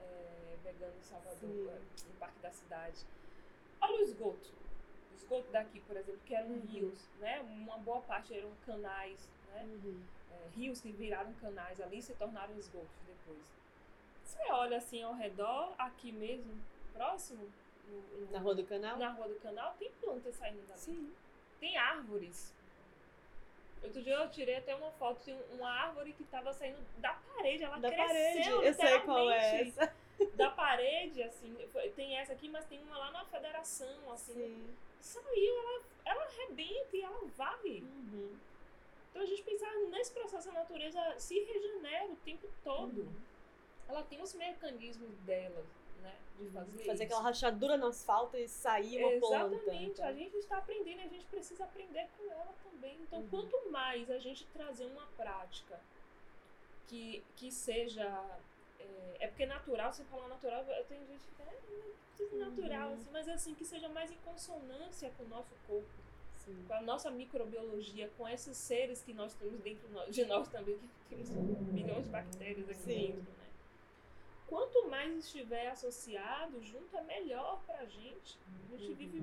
S3: é, vegana em Salvador,
S1: Sim.
S3: é, no Parque da Cidade. Olha o esgoto. O esgoto daqui, por exemplo, que eram
S1: Uhum.
S3: rios, né? Uma boa parte eram canais, né? é, rios que viraram canais ali e se tornaram esgotos depois. Você olha assim ao redor, aqui mesmo, próximo, no- no-
S1: Na rua do canal?
S3: na rua do canal, tem plantas saindo dali.
S1: Sim.
S3: tem árvores. Outro dia eu tirei até uma foto de uma árvore que estava saindo da parede. Ela
S1: Da
S3: cresceu
S1: parede, eu sei qual é essa.
S3: Da parede, assim. Tem essa aqui, mas tem uma lá na federação, assim.
S1: Sim.
S3: Saiu, ela, ela arrebenta e ela varre.
S1: Uhum.
S3: Então a gente pensar nesse processo, a natureza se regenera o tempo todo.
S1: Uhum.
S3: Ela tem os mecanismos dela, né? De fazer,
S1: Fazer
S3: isso.
S1: aquela rachadura no asfalto e sair uma planta.
S3: Exatamente, a gente está aprendendo e a gente precisa aprender com ela também. Então,
S1: Uhum.
S3: quanto mais a gente trazer uma prática que, que seja. É, é porque natural, você fala natural, tem gente que fica, é, tudo natural,
S1: Uhum.
S3: assim, mas assim, que seja mais em consonância com o nosso corpo,
S1: Sim.
S3: com a nossa microbiologia, com esses seres que nós temos dentro de nós também, que temos milhões de bactérias aqui
S1: Sim.
S3: dentro, né? Quanto mais estiver associado junto, é melhor pra gente. A gente vive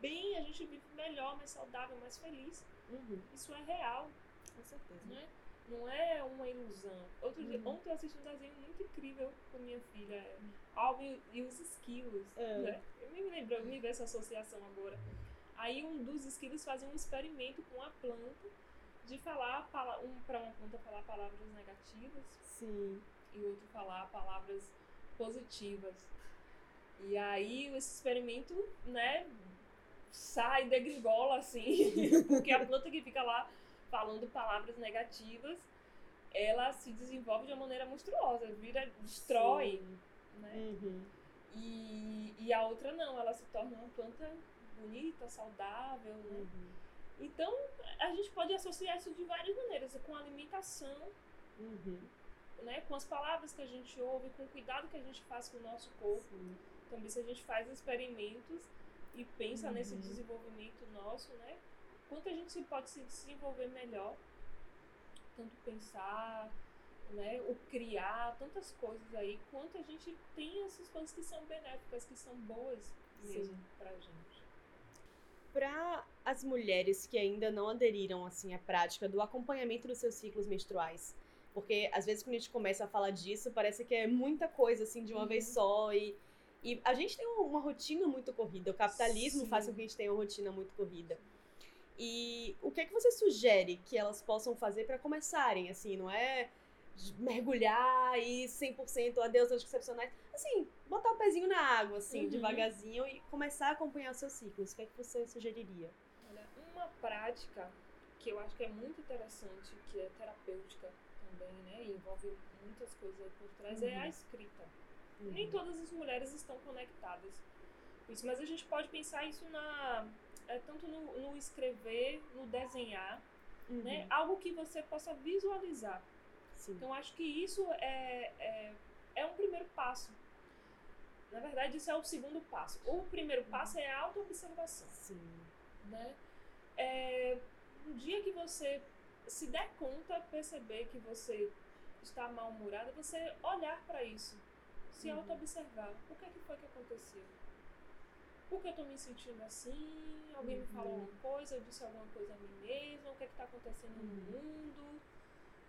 S3: bem, a gente vive melhor, mais saudável, mais feliz.
S1: Uhum.
S3: Isso é real,
S1: Com certeza.
S3: né? Não é uma ilusão. Outro dia,
S1: Uhum.
S3: ontem eu assisti um desenho muito incrível com minha filha, é Alvin e os esquilos,
S1: É.
S3: né? Eu me lembrou, me veio essa associação agora. Aí um dos esquilos fazia um experimento com a planta de falar pala- um para uma planta falar palavras negativas
S1: Sim.
S3: e o outro falar palavras positivas. E aí esse experimento, né, sai, degringola assim, porque a planta que fica lá falando palavras negativas, ela se desenvolve de uma maneira monstruosa, vira, destrói,
S1: Sim.
S3: né?
S1: Uhum.
S3: E, e a outra não, ela se torna uma planta bonita, saudável, né?
S1: Uhum.
S3: Então, a gente pode associar isso de várias maneiras, com a alimentação,
S1: Uhum.
S3: né, com as palavras que a gente ouve, com o cuidado que a gente faz com o nosso corpo.
S1: Sim.
S3: Também se a gente faz experimentos e pensa
S1: Uhum.
S3: nesse desenvolvimento nosso, né? Quanto a gente se pode se desenvolver melhor, tanto pensar, né, o criar, tantas coisas aí, quanto a gente tem essas coisas que são benéficas, que são boas mesmo
S1: Sim.
S3: pra gente.
S1: Para as mulheres que ainda não aderiram assim à prática do acompanhamento dos seus ciclos menstruais, porque às vezes quando a gente começa a falar disso, parece que é muita coisa assim de uma
S3: Uhum.
S1: vez só e e a gente tem uma rotina muito corrida, o capitalismo
S3: Sim.
S1: faz com que a gente tenha uma rotina muito corrida. E o que é que você sugere que elas possam fazer para começarem, assim, não é mergulhar e 100% adeus anticoncepcionais, assim, botar o pezinho na água, assim,
S3: Uhum.
S1: devagarzinho e começar a acompanhar os seus ciclos. O que é que você sugeriria?
S3: Olha, uma prática que eu acho que é muito interessante, que é terapêutica também, né? E envolve muitas coisas aí por trás, é a
S1: Uhum.
S3: escrita. Nem todas as mulheres estão conectadas isso, mas a gente pode pensar isso na é, tanto no, no escrever, no desenhar,
S1: Uhum.
S3: né? Algo que você possa visualizar.
S1: Sim.
S3: Então acho que isso é, é, é um primeiro passo. Na verdade, isso é o segundo passo. O primeiro passo é a autoobservação
S1: Sim.
S3: né? É, no dia que você se der conta, perceber que você está mal-humorada, você olhar para isso, se
S1: Uhum.
S3: auto-observar. O que, é que foi que aconteceu? Por que eu estou me sentindo assim? Alguém me falou
S1: Uhum.
S3: alguma coisa? Eu disse alguma coisa a mim mesma? O que é está acontecendo
S1: Uhum.
S3: no mundo?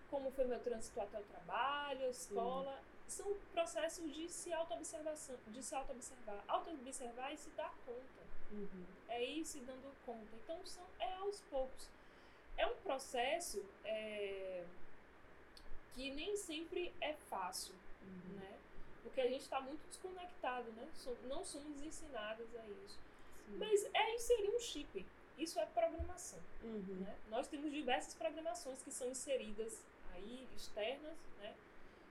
S3: Como foi meu trânsito até o trabalho, a escola? São processos de se auto-observação, de se auto-observar. Auto-observar e se dar conta
S1: Uhum.
S3: é ir se dando conta. Então são, é aos poucos. É um processo é, que nem sempre é fácil,
S1: Uhum.
S3: né? Porque a gente está muito desconectado, né? Não somos ensinadas a isso.
S1: Sim.
S3: Mas é inserir um chip. Isso é programação,
S1: Uhum.
S3: né? Nós temos diversas programações que são inseridas aí, externas, né?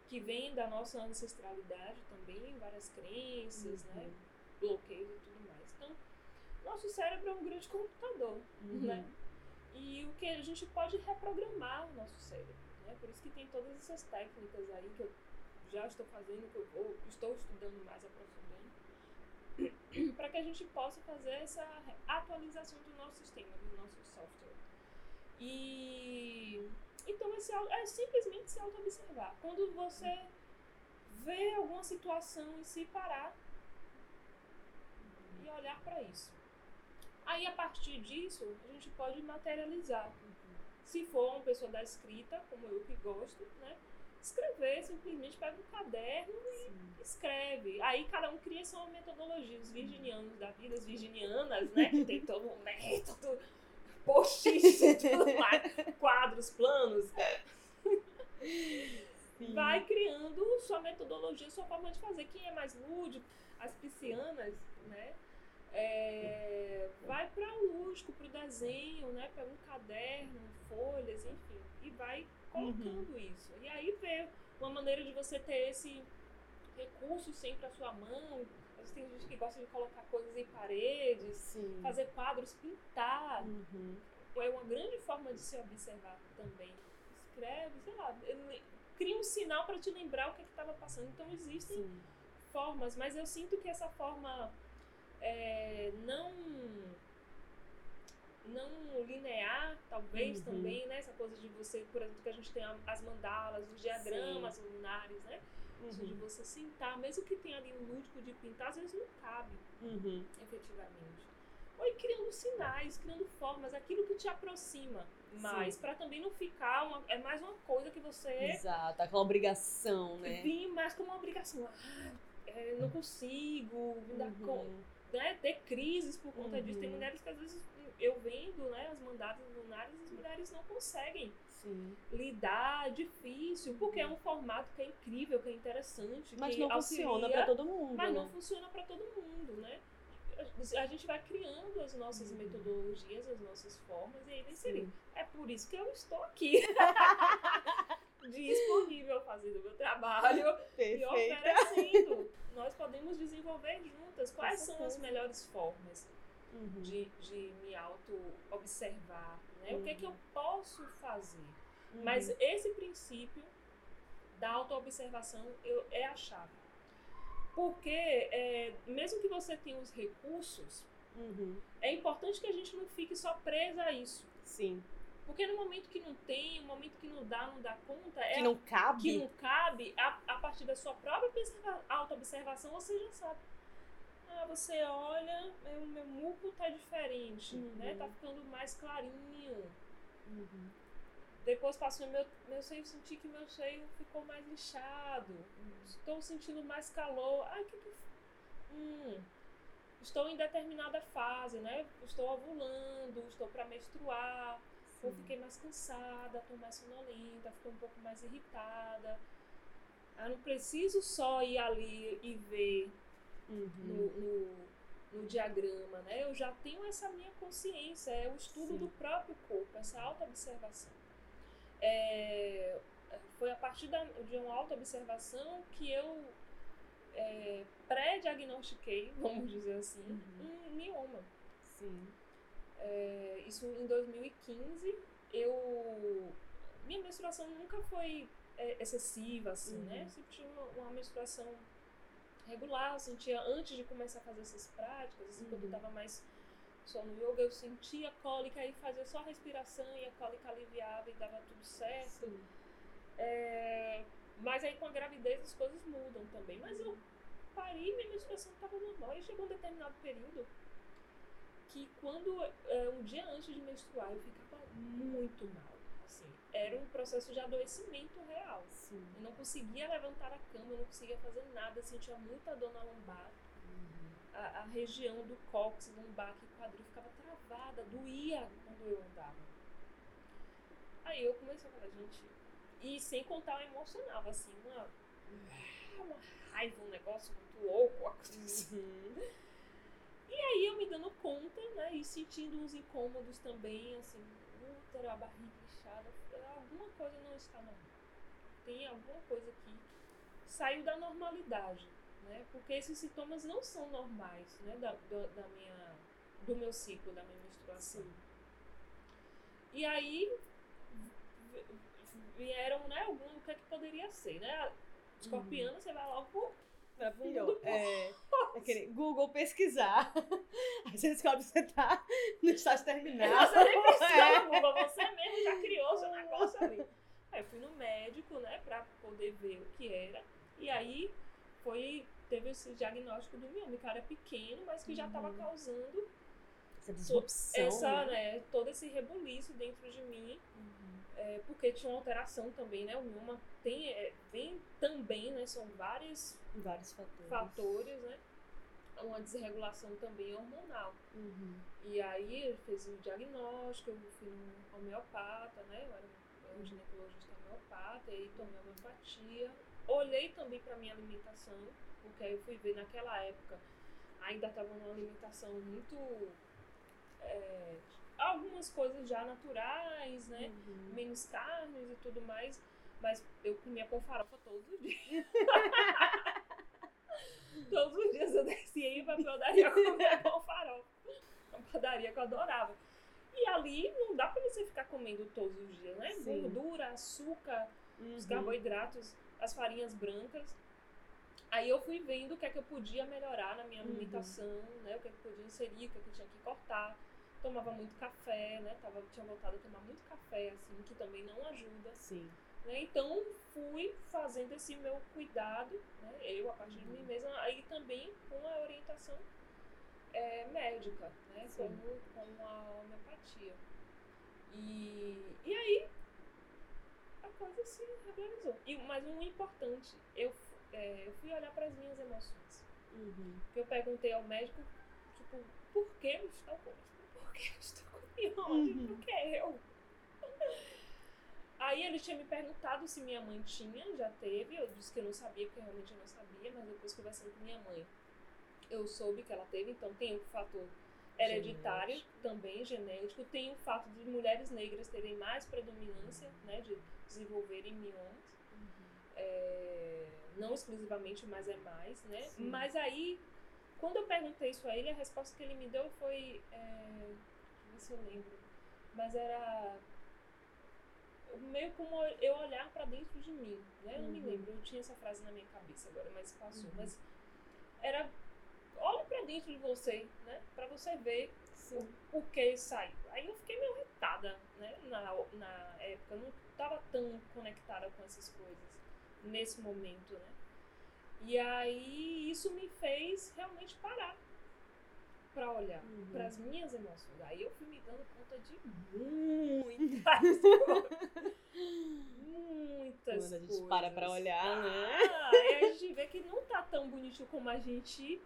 S3: Que vêm da nossa ancestralidade também, várias crenças, né?
S1: Uhum.
S3: bloqueios e tudo mais. Então, nosso cérebro é um grande computador,
S1: Uhum.
S3: né? E o que a gente pode reprogramar o nosso cérebro, né? Por isso que tem todas essas técnicas aí que eu já estou fazendo, vou, estou estudando mais aprofundando, para que a gente possa fazer essa atualização do nosso sistema, do nosso software. E então esse au- é simplesmente se auto-observar. Quando você vê alguma situação e se parar e olhar para isso. Aí a partir disso, a gente pode materializar. Se for uma pessoa da escrita, como eu que gosto, né? Escrever, simplesmente pega um caderno e escreve. Aí cada um cria sua metodologia. Os virginianos da vida, as virginianas, né? Que tem todo um método post-it e tudo mais, quadros, planos.
S1: Sim.
S3: Vai criando sua metodologia, sua forma de fazer. Quem é mais lúdico, as piscianas, né? É, vai para o lúdico, para o desenho, né? Pega um caderno, folhas, enfim, e vai colocando isso. E aí vê uma maneira de você ter esse recurso sempre à sua mão. Às vezes Tem gente que gosta de colocar coisas em paredes,
S1: Sim.
S3: fazer quadros, pintar.
S1: Uhum.
S3: É uma grande forma de se observar também. Escreve, sei lá, cria um sinal para te lembrar o que estava passando. Então existem
S1: Sim.
S3: formas, mas eu sinto que essa forma é, não não linear, talvez
S1: Uhum.
S3: também, né? Essa coisa de você, por exemplo, que a gente tem as mandalas, os diagramas lunares, né? Isso de
S1: Uhum.
S3: você sentar, mesmo que tenha ali um lúdico de pintar, às vezes não cabe,
S1: Uhum.
S3: efetivamente. Ou ir criando sinais, criando formas, aquilo que te aproxima mais, para também não ficar uma, é mais uma coisa que você
S1: Exato, aquela obrigação, né?
S3: vir mais como uma obrigação. Ah, é, não consigo, me dar
S1: Uhum.
S3: né, ter crises por conta disso. Tem
S1: Uhum.
S3: mulheres que às vezes eu vendo né, as mandadas lunares, as mulheres não conseguem
S1: Sim.
S3: lidar, é difícil, porque é um formato que é incrível, que é interessante,
S1: Mas
S3: que
S1: não
S3: auxilia,
S1: funciona pra todo mundo,
S3: mas
S1: né?
S3: não funciona para todo mundo, né? A gente vai criando as nossas
S1: Uhum.
S3: metodologias, as nossas formas, e aí inserir. É por isso que eu estou aqui. disponível fazendo o meu trabalho e
S1: Perfeita.
S3: oferecendo. Nós podemos desenvolver juntas quais
S1: Com
S3: são as
S1: certeza.
S3: melhores formas
S1: Uhum.
S3: de, de me auto-observar, né? O que é que eu
S1: Uhum.
S3: posso fazer?
S1: Uhum.
S3: Mas esse princípio da auto-observação é a chave. Porque, é, mesmo que você tenha os recursos,
S1: Uhum.
S3: é importante que a gente não fique só presa a isso.
S1: Sim.
S3: Porque no momento que não tem, no momento que não dá, não dá conta, é
S1: Que
S3: a
S1: não cabe.
S3: que não cabe, a, a partir da sua própria observa- autoobservação, você já sabe. Ah, você olha, meu, meu muco tá diferente,
S1: Uhum.
S3: né? Tá ficando mais clarinho.
S1: Uhum.
S3: Depois passou meu, meu seio, senti que meu seio ficou mais inchado. Estou sentindo mais calor. Ai, que que... Hum, estou em determinada fase, né? Estou ovulando, estou para menstruar.
S1: Sim.
S3: fiquei mais cansada, estou mais sonolenta, fiquei um pouco mais irritada. Eu não preciso só ir ali e ver
S1: Uhum.
S3: no, no, no diagrama, né? Eu já tenho essa minha consciência, é o estudo
S1: Sim.
S3: do próprio corpo, essa autoobservação. É, foi a partir da, de uma autoobservação que eu é, pré-diagnostiquei, vamos dizer assim,
S1: Uhum.
S3: um mioma.
S1: Sim.
S3: É, isso em 2015, eu minha menstruação nunca foi é, excessiva assim,
S1: Uhum.
S3: né? Sempre tinha uma, uma menstruação regular, eu sentia antes de começar a fazer essas práticas, assim, quando eu
S1: Uhum.
S3: tava mais só no yoga, eu sentia cólica e fazia só respiração e a cólica aliviava e dava tudo certo. É, mas aí com a gravidez as coisas mudam também. Mas eu parei, minha menstruação estava normal. E chegou um determinado período que quando, é, um dia antes de menstruar, eu ficava muito mal. Assim, era um processo de adoecimento real.
S1: Sim.
S3: Eu não conseguia levantar a cama, eu não conseguia fazer nada, sentia muita dor na lombar.
S1: Uhum.
S3: A, a região do cóccix, lombar e quadril ficava travada, doía quando eu andava. Aí eu comecei a falar, gente, e sem contar o emocional, assim, uma, uma raiva, um negócio muito louco. assim.
S1: Uhum.
S3: E aí eu me dando conta, né, e sentindo uns incômodos também, assim, útero, a barriga alguma coisa não está normal. Tem alguma coisa que saiu da normalidade, né, porque esses sintomas não são normais, né, da, do, da minha, do meu ciclo, da minha menstruação.
S1: Sim.
S3: E aí vieram, né, algum, o que é que poderia ser, né, escorpiana, você vai logo
S1: Pra
S3: do
S1: É, é que nem Google pesquisar. Aí você descobre que você tá no estágio terminal.
S3: Você nem precisa
S1: É.
S3: Google, você mesmo já criou seu negócio ali. Aí eu fui no médico, né, pra poder ver o que era. E aí foi, teve esse diagnóstico do mioma, que era pequeno, mas que já estava
S1: Uhum.
S3: causando
S1: Essa disrupção.
S3: essa,
S1: né?
S3: né, todo esse rebuliço dentro de mim,
S1: Uhum.
S3: É, porque tinha uma alteração também, né, o mioma tem, é, vem também, né, são vários
S1: Vários fatores.
S3: fatores, né, uma desregulação também hormonal.
S1: Uhum.
S3: E aí ele fez o diagnóstico, eu fui no homeopata, né? Eu era um- um ginecologista homeopata, e aí tomei homeopatia. Olhei também para minha alimentação, porque aí eu fui ver naquela época, ainda estava numa alimentação muito. é, algumas coisas já naturais, né?
S1: Uhum.
S3: Menos carnes e tudo mais. Mas eu comia com farofa todos os dias. todos os dias eu descia e ia pra padaria comer com farofa. Uma padaria que eu adorava. E ali não dá pra você ficar comendo todos os dias, né?
S1: Sim.
S3: Gordura, açúcar, os
S1: Uhum.
S3: carboidratos, as farinhas brancas. Aí eu fui vendo o que é que eu podia melhorar na minha
S1: Uhum.
S3: alimentação, né? O que é que eu podia inserir, o que é que eu tinha que cortar. Tomava muito café, né? Tava, tinha voltado a tomar muito café, assim, que também não ajuda.
S1: Sim.
S3: Né? Então fui fazendo esse meu cuidado, né? eu a partir de mim
S1: Uhum.
S3: mesma, aí também com a orientação é, médica, né?
S1: Sim.
S3: Com, com a homeopatia. E, e aí a coisa se regularizou. E, mas um importante, eu, é, eu fui olhar para as minhas emoções.
S1: Uhum.
S3: Eu perguntei ao médico, tipo, por que eu estou com isso? Por que eu estou com mioma?
S1: Uhum.
S3: Por que eu? Aí ele tinha me perguntado se minha mãe tinha, já teve. Eu disse que eu não sabia, porque realmente eu não sabia, mas depois conversando com minha mãe, eu soube que ela teve, então tem o fator hereditário
S1: Genético.
S3: também, genético, tem o fato de mulheres negras terem mais predominância, né, de desenvolverem miomas. É, não exclusivamente, mas é mais, né?
S1: Sim.
S3: Mas aí, quando eu perguntei isso a ele, a resposta que ele me deu foi. É, ver se eu lembro. Mas era. Meio como eu olhar pra dentro de mim, né? Eu não me
S1: Uhum.
S3: lembro, eu tinha essa frase na minha cabeça agora, mas passou.
S1: Uhum.
S3: Mas era. Olhe pra dentro de você, né? Pra você ver
S1: Sim.
S3: o que saiu. Aí eu fiquei meio irritada, né? Na, na época, eu não estava tão conectada com essas coisas nesse momento, né? E aí isso me fez realmente parar para olhar
S1: Uhum.
S3: para as minhas emoções. Aí eu fui me dando conta de muitas coisas. Muitas
S1: Quando a gente
S3: coisas.
S1: para pra olhar, né?
S3: Ah, aí a gente vê que não tá tão bonitinho como a gente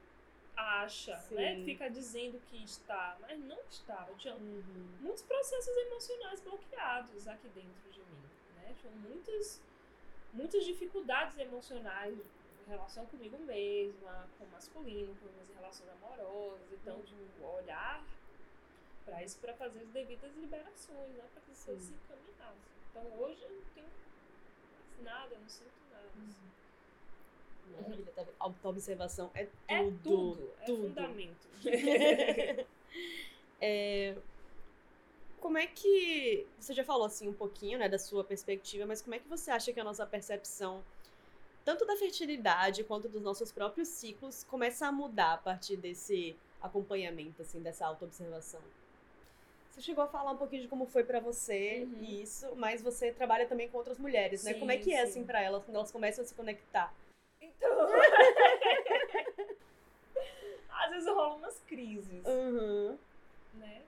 S3: acha, né?
S1: Sim.
S3: Fica dizendo que está, mas não está. Eu tinha
S1: Uhum.
S3: muitos processos emocionais bloqueados aqui dentro de mim, né? Tinha muitas, muitas dificuldades emocionais em relação comigo mesma, com o masculino, com minhas relações amorosas, então,
S1: Uhum.
S3: tipo, olhar para isso para fazer as devidas liberações, né? Para que isso se encaminhasse. Então, hoje eu não tenho mais nada, eu não sinto nada.
S1: Uhum.
S3: assim.
S1: Maravilha, tá? Autoobservação é tudo.
S3: É tudo, é
S1: tudo.
S3: fundamento.
S1: É, como é que. Você já falou assim um pouquinho, né, da sua perspectiva, mas como é que você acha que a nossa percepção, tanto da fertilidade quanto dos nossos próprios ciclos, começa a mudar a partir desse acompanhamento, assim, dessa autoobservação? Você chegou a falar um pouquinho de como foi pra você
S3: Uhum.
S1: isso, mas você trabalha também com outras mulheres, né?
S3: Sim,
S1: Como é que é,
S3: sim.
S1: assim, pra elas, quando elas começam a se conectar?
S3: Então. Às vezes rolam umas crises,
S1: Uhum.
S3: né?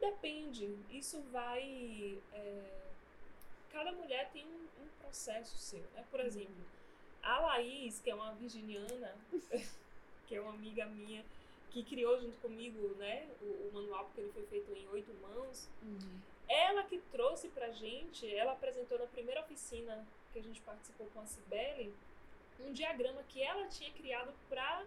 S3: Depende. Isso vai. é, Cada mulher tem um, um processo seu, né? Por exemplo, a Laís, que é uma virginiana, que é uma amiga minha, que criou junto comigo, né? O, o manual, porque ele foi feito em oito mãos. Ela que trouxe pra gente, ela apresentou na primeira oficina que a gente participou com a Cibele, um diagrama que ela tinha criado para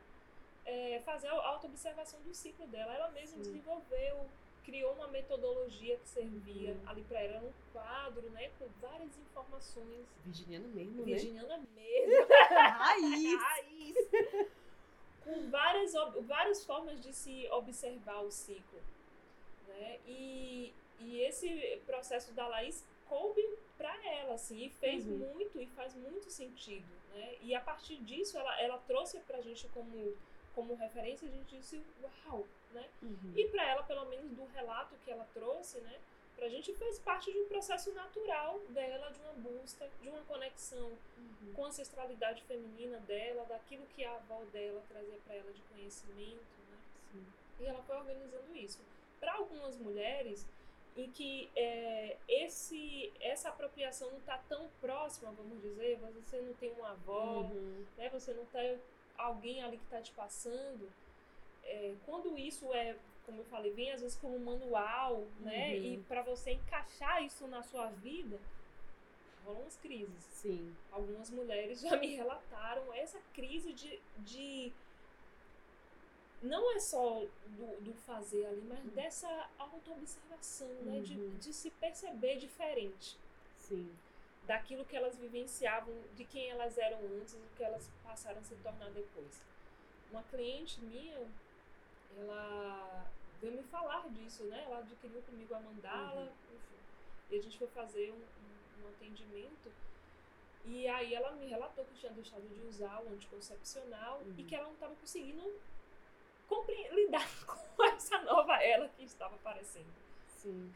S3: fazer a autoobservação do ciclo dela. Ela mesma
S1: Sim.
S3: desenvolveu, criou uma metodologia que servia
S1: Uhum.
S3: ali para ela, um quadro, né, com várias informações.
S1: Virginiana mesmo, né?
S3: Virginiana mesmo,
S1: Raiz!
S3: raiz. com várias, várias formas de se observar o ciclo. Né? E, e esse processo da Laís coube para ela, assim, e fez
S1: Uhum.
S3: muito e faz muito sentido. Né? E a partir disso, ela, ela trouxe pra gente como, como referência, a gente disse, uau! Né?
S1: Uhum.
S3: E para ela, pelo menos do relato que ela trouxe, né, pra gente fez parte de um processo natural dela, de uma busca, de uma conexão
S1: Uhum.
S3: com a ancestralidade feminina dela, daquilo que a avó dela trazia para ela de conhecimento, né?
S1: Sim.
S3: E ela foi organizando isso. Para algumas mulheres em que é, esse essa apropriação não está tão próxima, vamos dizer, você não tem uma avó,
S1: Uhum.
S3: né? Você não está alguém ali que está te passando, é, quando isso é, como eu falei, vem às vezes como um manual, né?
S1: Uhum.
S3: E para você encaixar isso na sua vida, rolam umas crises.
S1: Sim.
S3: Algumas mulheres já me relataram essa crise de, de não é só do, do fazer ali, mas dessa autoobservação, né? De,
S1: Uhum.
S3: de se perceber diferente
S1: Sim.
S3: daquilo que elas vivenciavam, de quem elas eram antes e do que elas passaram a se tornar depois. Uma cliente minha, ela veio me falar disso, né? Ela adquiriu comigo a mandala, enfim. E a gente foi fazer um, um- um atendimento. E aí ela me relatou que tinha deixado de usar o anticoncepcional e
S1: Uhum.
S3: que ela não estava conseguindo lidar com essa nova ela que estava aparecendo.
S1: Sim.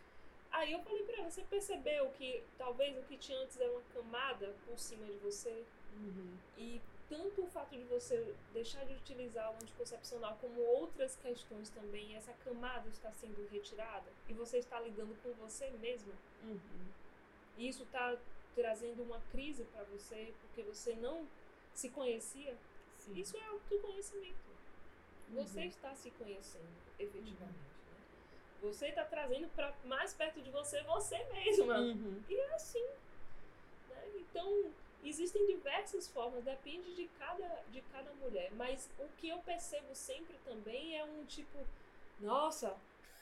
S3: Aí eu falei pra ela, você percebeu que talvez o que tinha antes era uma camada por cima de você?
S1: Uhum.
S3: E tanto o fato de você deixar de utilizar o anticoncepcional como outras questões também, essa camada está sendo retirada e você está lidando com você mesma.
S1: Uhum.
S3: E isso está trazendo uma crise para você porque você não se conhecia.
S1: Sim.
S3: Isso é autoconhecimento. Você
S1: Uhum.
S3: está se conhecendo efetivamente. Né? Você está trazendo para mais perto de você você mesma.
S1: Uhum.
S3: E é assim. né? Então, existem diversas formas, depende de cada, de cada mulher. Mas o que eu percebo sempre também é um tipo, nossa,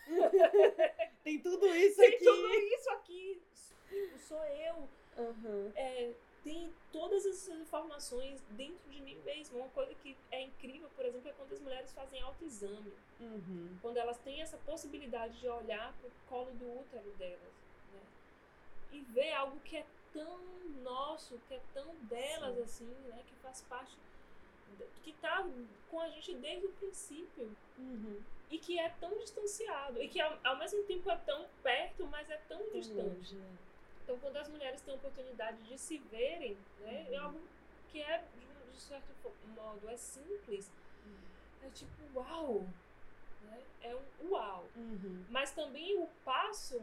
S1: Tem tudo isso
S3: tem
S1: aqui.
S3: tudo isso aqui, sou eu.
S1: Uhum.
S3: É, tem todas essas informações dentro de mim mesma. Uma coisa que é incrível, por exemplo, é quando as mulheres fazem autoexame.
S1: Uhum.
S3: quando elas têm essa possibilidade de olhar para o colo do útero delas, né? E ver algo que é tão nosso, que é tão delas
S1: Sim.
S3: assim, né? Que faz parte, que tá com a gente desde o princípio
S1: Uhum.
S3: e que é tão distanciado e que ao, ao mesmo tempo é tão perto, mas é tão distante.
S1: Longe, né?
S3: Então, quando as mulheres têm a oportunidade de se verem, né? É
S1: Uhum.
S3: algo que é de certo modo é simples, é tipo uau, né? É um uau.
S1: Uhum.
S3: Mas também o passo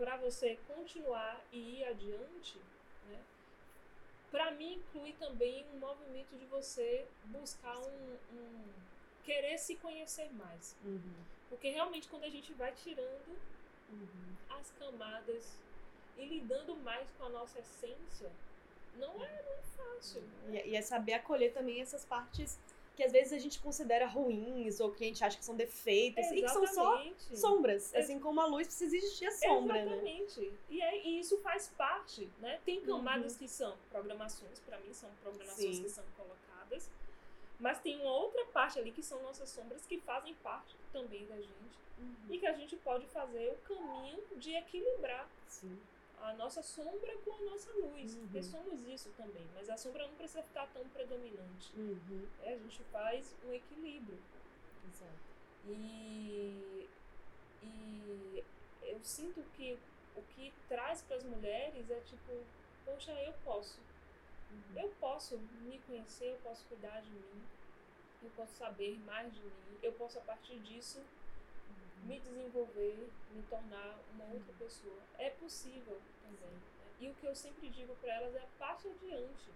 S3: para você continuar e ir adiante, né? Para mim inclui também um movimento de você buscar um, um querer se conhecer mais,
S1: Uhum.
S3: porque realmente quando a gente vai tirando
S1: Uhum.
S3: as camadas e lidando mais com a nossa essência, não é, não é fácil. né?
S1: E, e é saber acolher também essas partes que às vezes a gente considera ruins ou que a gente acha que são defeitos e que são só
S3: Exatamente.
S1: sombras. Assim como a luz precisa existir a sombra, né?
S3: Exatamente. E, é, e isso faz parte, né? Tem camadas
S1: Uhum.
S3: que são programações, para mim são programações
S1: Sim.
S3: que são colocadas, mas tem uma outra parte ali que são nossas sombras que fazem parte também da gente
S1: Uhum.
S3: e que a gente pode fazer o caminho de equilibrar
S1: Sim.
S3: A nossa sombra com a nossa luz,
S1: Uhum.
S3: porque somos isso também, mas a sombra não precisa ficar tão predominante.
S1: Uhum.
S3: né? A gente faz um equilíbrio.
S1: Exato.
S3: E, e eu sinto que o que traz para as mulheres é tipo, poxa, eu posso.
S1: Uhum.
S3: Eu posso me conhecer, eu posso cuidar de mim, eu posso saber mais de mim, eu posso a partir disso. Me desenvolver, me tornar uma outra pessoa. É possível também. né? E o que eu sempre digo para elas é passe adiante.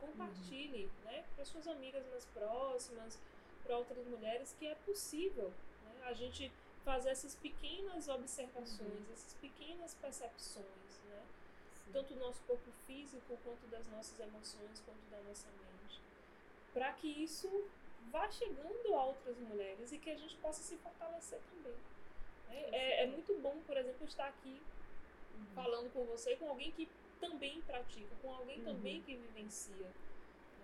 S3: Compartilhe, né, para suas amigas mais próximas, para outras mulheres que é possível, né, a gente fazer essas pequenas observações, essas pequenas percepções, né,
S1: Sim.
S3: tanto do nosso corpo físico quanto das nossas emoções, quanto da nossa mente, para que isso vá chegando a outras mulheres e que a gente possa se fortalecer também. né? É, é muito bom, por exemplo, estar aqui
S1: Uhum.
S3: falando com você, com alguém que também pratica, com alguém
S1: Uhum.
S3: também que vivencia,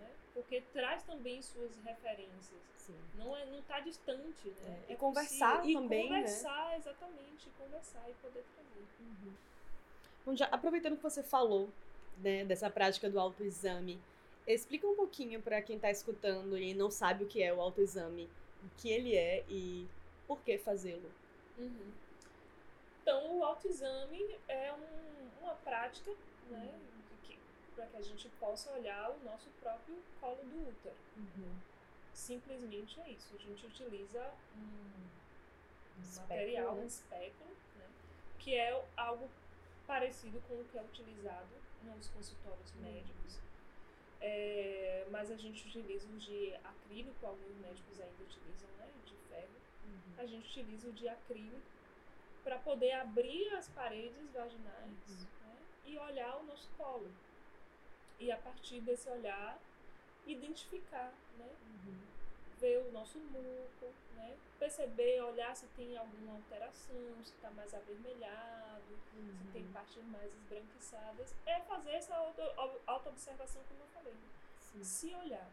S3: né? porque traz também suas referências.
S1: Sim.
S3: Não é, não está distante, né?
S1: É, e
S3: É
S1: conversar
S3: possível.
S1: também,
S3: e
S1: né?
S3: conversar, exatamente, conversar e poder trazer.
S1: Bom, já aproveitando que você falou né, dessa prática do autoexame, explica um pouquinho para quem está escutando e não sabe o que é o autoexame, o que ele é e por que fazê-lo.
S3: Uhum. Então, o autoexame é um- uma prática, né, para que a gente possa olhar o nosso próprio colo do útero. Simplesmente é isso. A gente utiliza um, um material,
S1: né?
S3: um espéculo, né, que é algo parecido com o que é utilizado nos consultórios
S1: Uhum.
S3: médicos. É, mas a gente utiliza o de acrílico, alguns médicos ainda utilizam, né? De ferro.
S1: Uhum.
S3: A gente utiliza o de acrílico para poder abrir as paredes vaginais
S1: Uhum.
S3: né, e olhar o nosso colo. E a partir desse olhar, identificar, né?
S1: Uhum.
S3: Ver o nosso muco, né? perceber, olhar se tem alguma alteração, se está mais avermelhado, se tem
S1: Uhum.
S3: partes mais esbranquiçadas. É fazer essa auto- auto-observação, como eu falei.
S1: Sim.
S3: Se olhar.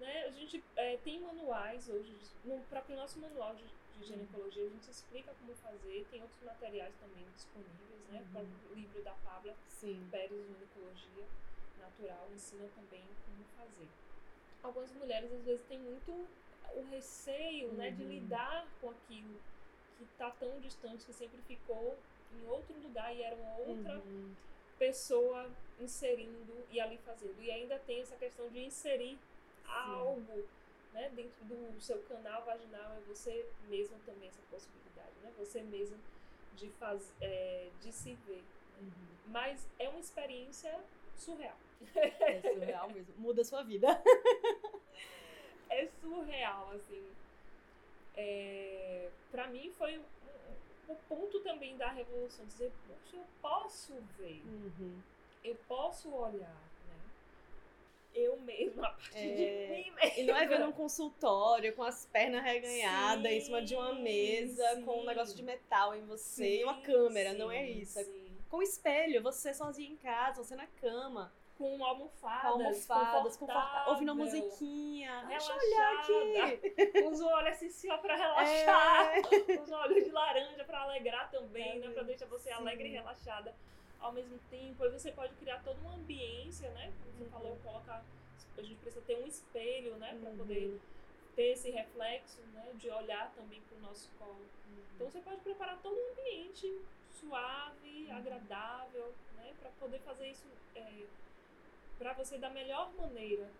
S3: Né? A gente é, tem manuais hoje, no próprio nosso manual de, de ginecologia, a gente explica como fazer, tem outros materiais também disponíveis, né?
S1: Uhum.
S3: O livro da Pabla. Pérez Ginecologia Natural ensina também como fazer. Algumas mulheres às vezes têm muito o receio né, de
S1: Uhum.
S3: lidar com aquilo que está tão distante, que sempre ficou em outro lugar e era uma outra
S1: Uhum.
S3: pessoa inserindo e ali fazendo. E ainda tem essa questão de inserir algo né, dentro do seu canal vaginal, é você mesmo também essa possibilidade, né? Você mesmo de, faz, é, de se ver.
S1: Uhum.
S3: Mas é uma experiência surreal.
S1: É surreal mesmo. Muda a sua vida.
S3: É surreal, assim. É, pra mim foi o ponto também da revolução, dizer, poxa, eu posso ver,
S1: Uhum.
S3: eu posso olhar, né? Eu mesma, a partir
S1: É,
S3: de mim mesma.
S1: E não é ver num consultório com as pernas reganhadas
S3: Sim,
S1: em cima de uma mesa, com um
S3: sim.
S1: negócio de metal em você
S3: Sim,
S1: e uma câmera, não é
S3: sim,
S1: isso. É
S3: sim.
S1: com espelho, você sozinha em casa, você na cama,
S3: Com almofadas,
S1: almofadas, confortável, ouvindo uma musiquinha. Deixa eu
S3: relaxada,
S1: olhar aqui.
S3: Os olhos assim só pra relaxar.
S1: É.
S3: Os olhos de laranja pra alegrar também, né?
S1: Também,
S3: Pra deixar você
S1: sim.
S3: alegre e relaxada ao mesmo tempo. Aí você pode criar toda uma ambiência, né? Como você
S1: Uhum.
S3: falou, colocar. A gente precisa ter um espelho, né? Pra
S1: Uhum.
S3: poder ter esse reflexo, né? De olhar também pro nosso colo. Então você pode preparar todo um ambiente suave,
S1: Uhum.
S3: agradável, né? Pra poder fazer isso é, pra você da melhor maneira,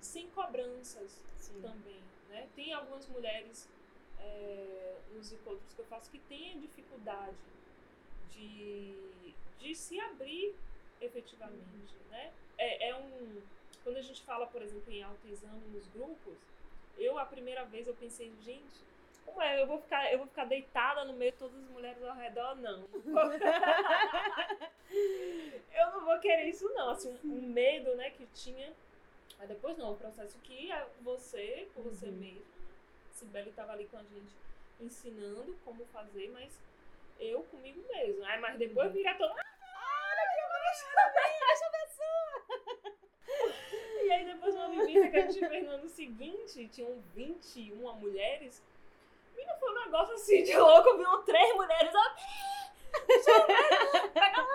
S3: sem cobranças
S1: Sim.
S3: também, né? Tem algumas mulheres é, nos encontros que eu faço que têm dificuldade de, de se abrir efetivamente, né? É, é um quando a gente fala, por exemplo, em autoexame nos grupos, eu a primeira vez eu pensei, gente, como é? Eu vou ficar, eu vou ficar deitada no meio de todas as mulheres ao redor, não. eu não vou querer isso não, assim, um, um medo, né, que tinha. Mas depois não, o processo que você, com você
S1: Uhum.
S3: mesmo. Sibeli estava ali com a gente ensinando como fazer, mas eu comigo mesmo. Aí, mas depois
S1: Uhum.
S3: vira toda. E aí depois uma vivência que a gente fez no ano seguinte, tinham 21 mulheres. Não foi um negócio assim de louco, viu três mulheres. ó, pega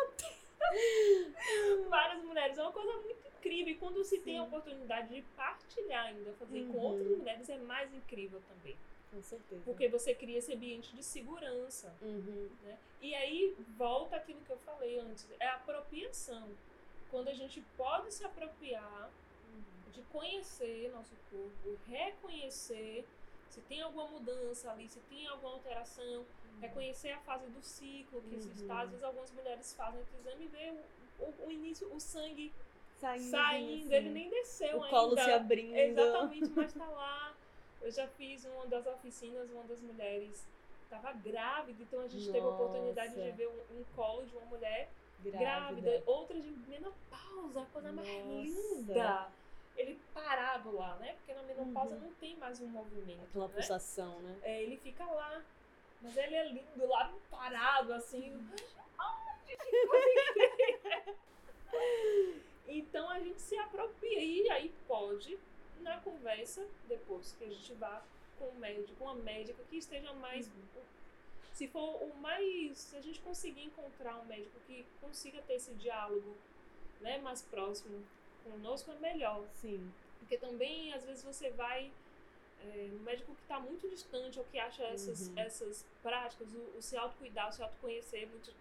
S3: Várias mulheres, é uma coisa muito incrível. E quando se tem a
S1: Sim.
S3: oportunidade de partilhar ainda, fazer com
S1: Uhum.
S3: outras mulheres, é mais incrível também.
S1: Com certeza.
S3: Porque você cria esse ambiente de segurança.
S1: Uhum.
S3: né? E aí volta aquilo que eu falei antes, é a apropriação. Quando a gente pode se apropriar de conhecer nosso corpo, reconhecer se tem alguma mudança ali, se tem alguma alteração, reconhecer a fase do ciclo que se
S1: Uhum.
S3: está. Às vezes algumas mulheres fazem o exame e vê o, o- o início, o sangue
S1: Saindo,
S3: saindo,
S1: assim.
S3: ele nem desceu
S1: O
S3: ainda.
S1: colo se abrindo.
S3: Exatamente, mas tá lá. Eu já fiz uma das oficinas, uma das mulheres estava grávida, então a gente teve a oportunidade de
S1: Nossa.
S3: ver um, um colo de uma mulher
S1: Grávida.
S3: grávida, outras de menopausa, a coisa mais
S1: Nossa.
S3: linda. Parado lá, né? Porque na menopausa
S1: Uhum.
S3: não tem mais um movimento.
S1: Aquela
S3: né?
S1: pulsação, né?
S3: É, ele fica lá. Mas ele é lindo lá, parado, assim. Incrível. Então a gente se apropria e aí pode, na conversa, depois que a gente vá com o médico, uma médica que esteja mais. Se for o mais. Se a gente conseguir encontrar um médico que consiga ter esse diálogo né, mais próximo conosco, é melhor.
S1: Sim.
S3: Porque também, às vezes, você vai é, no médico que está muito distante ou que acha essas,
S1: Uhum.
S3: essas práticas, o, o se autocuidar, o se autoconhecer, muito.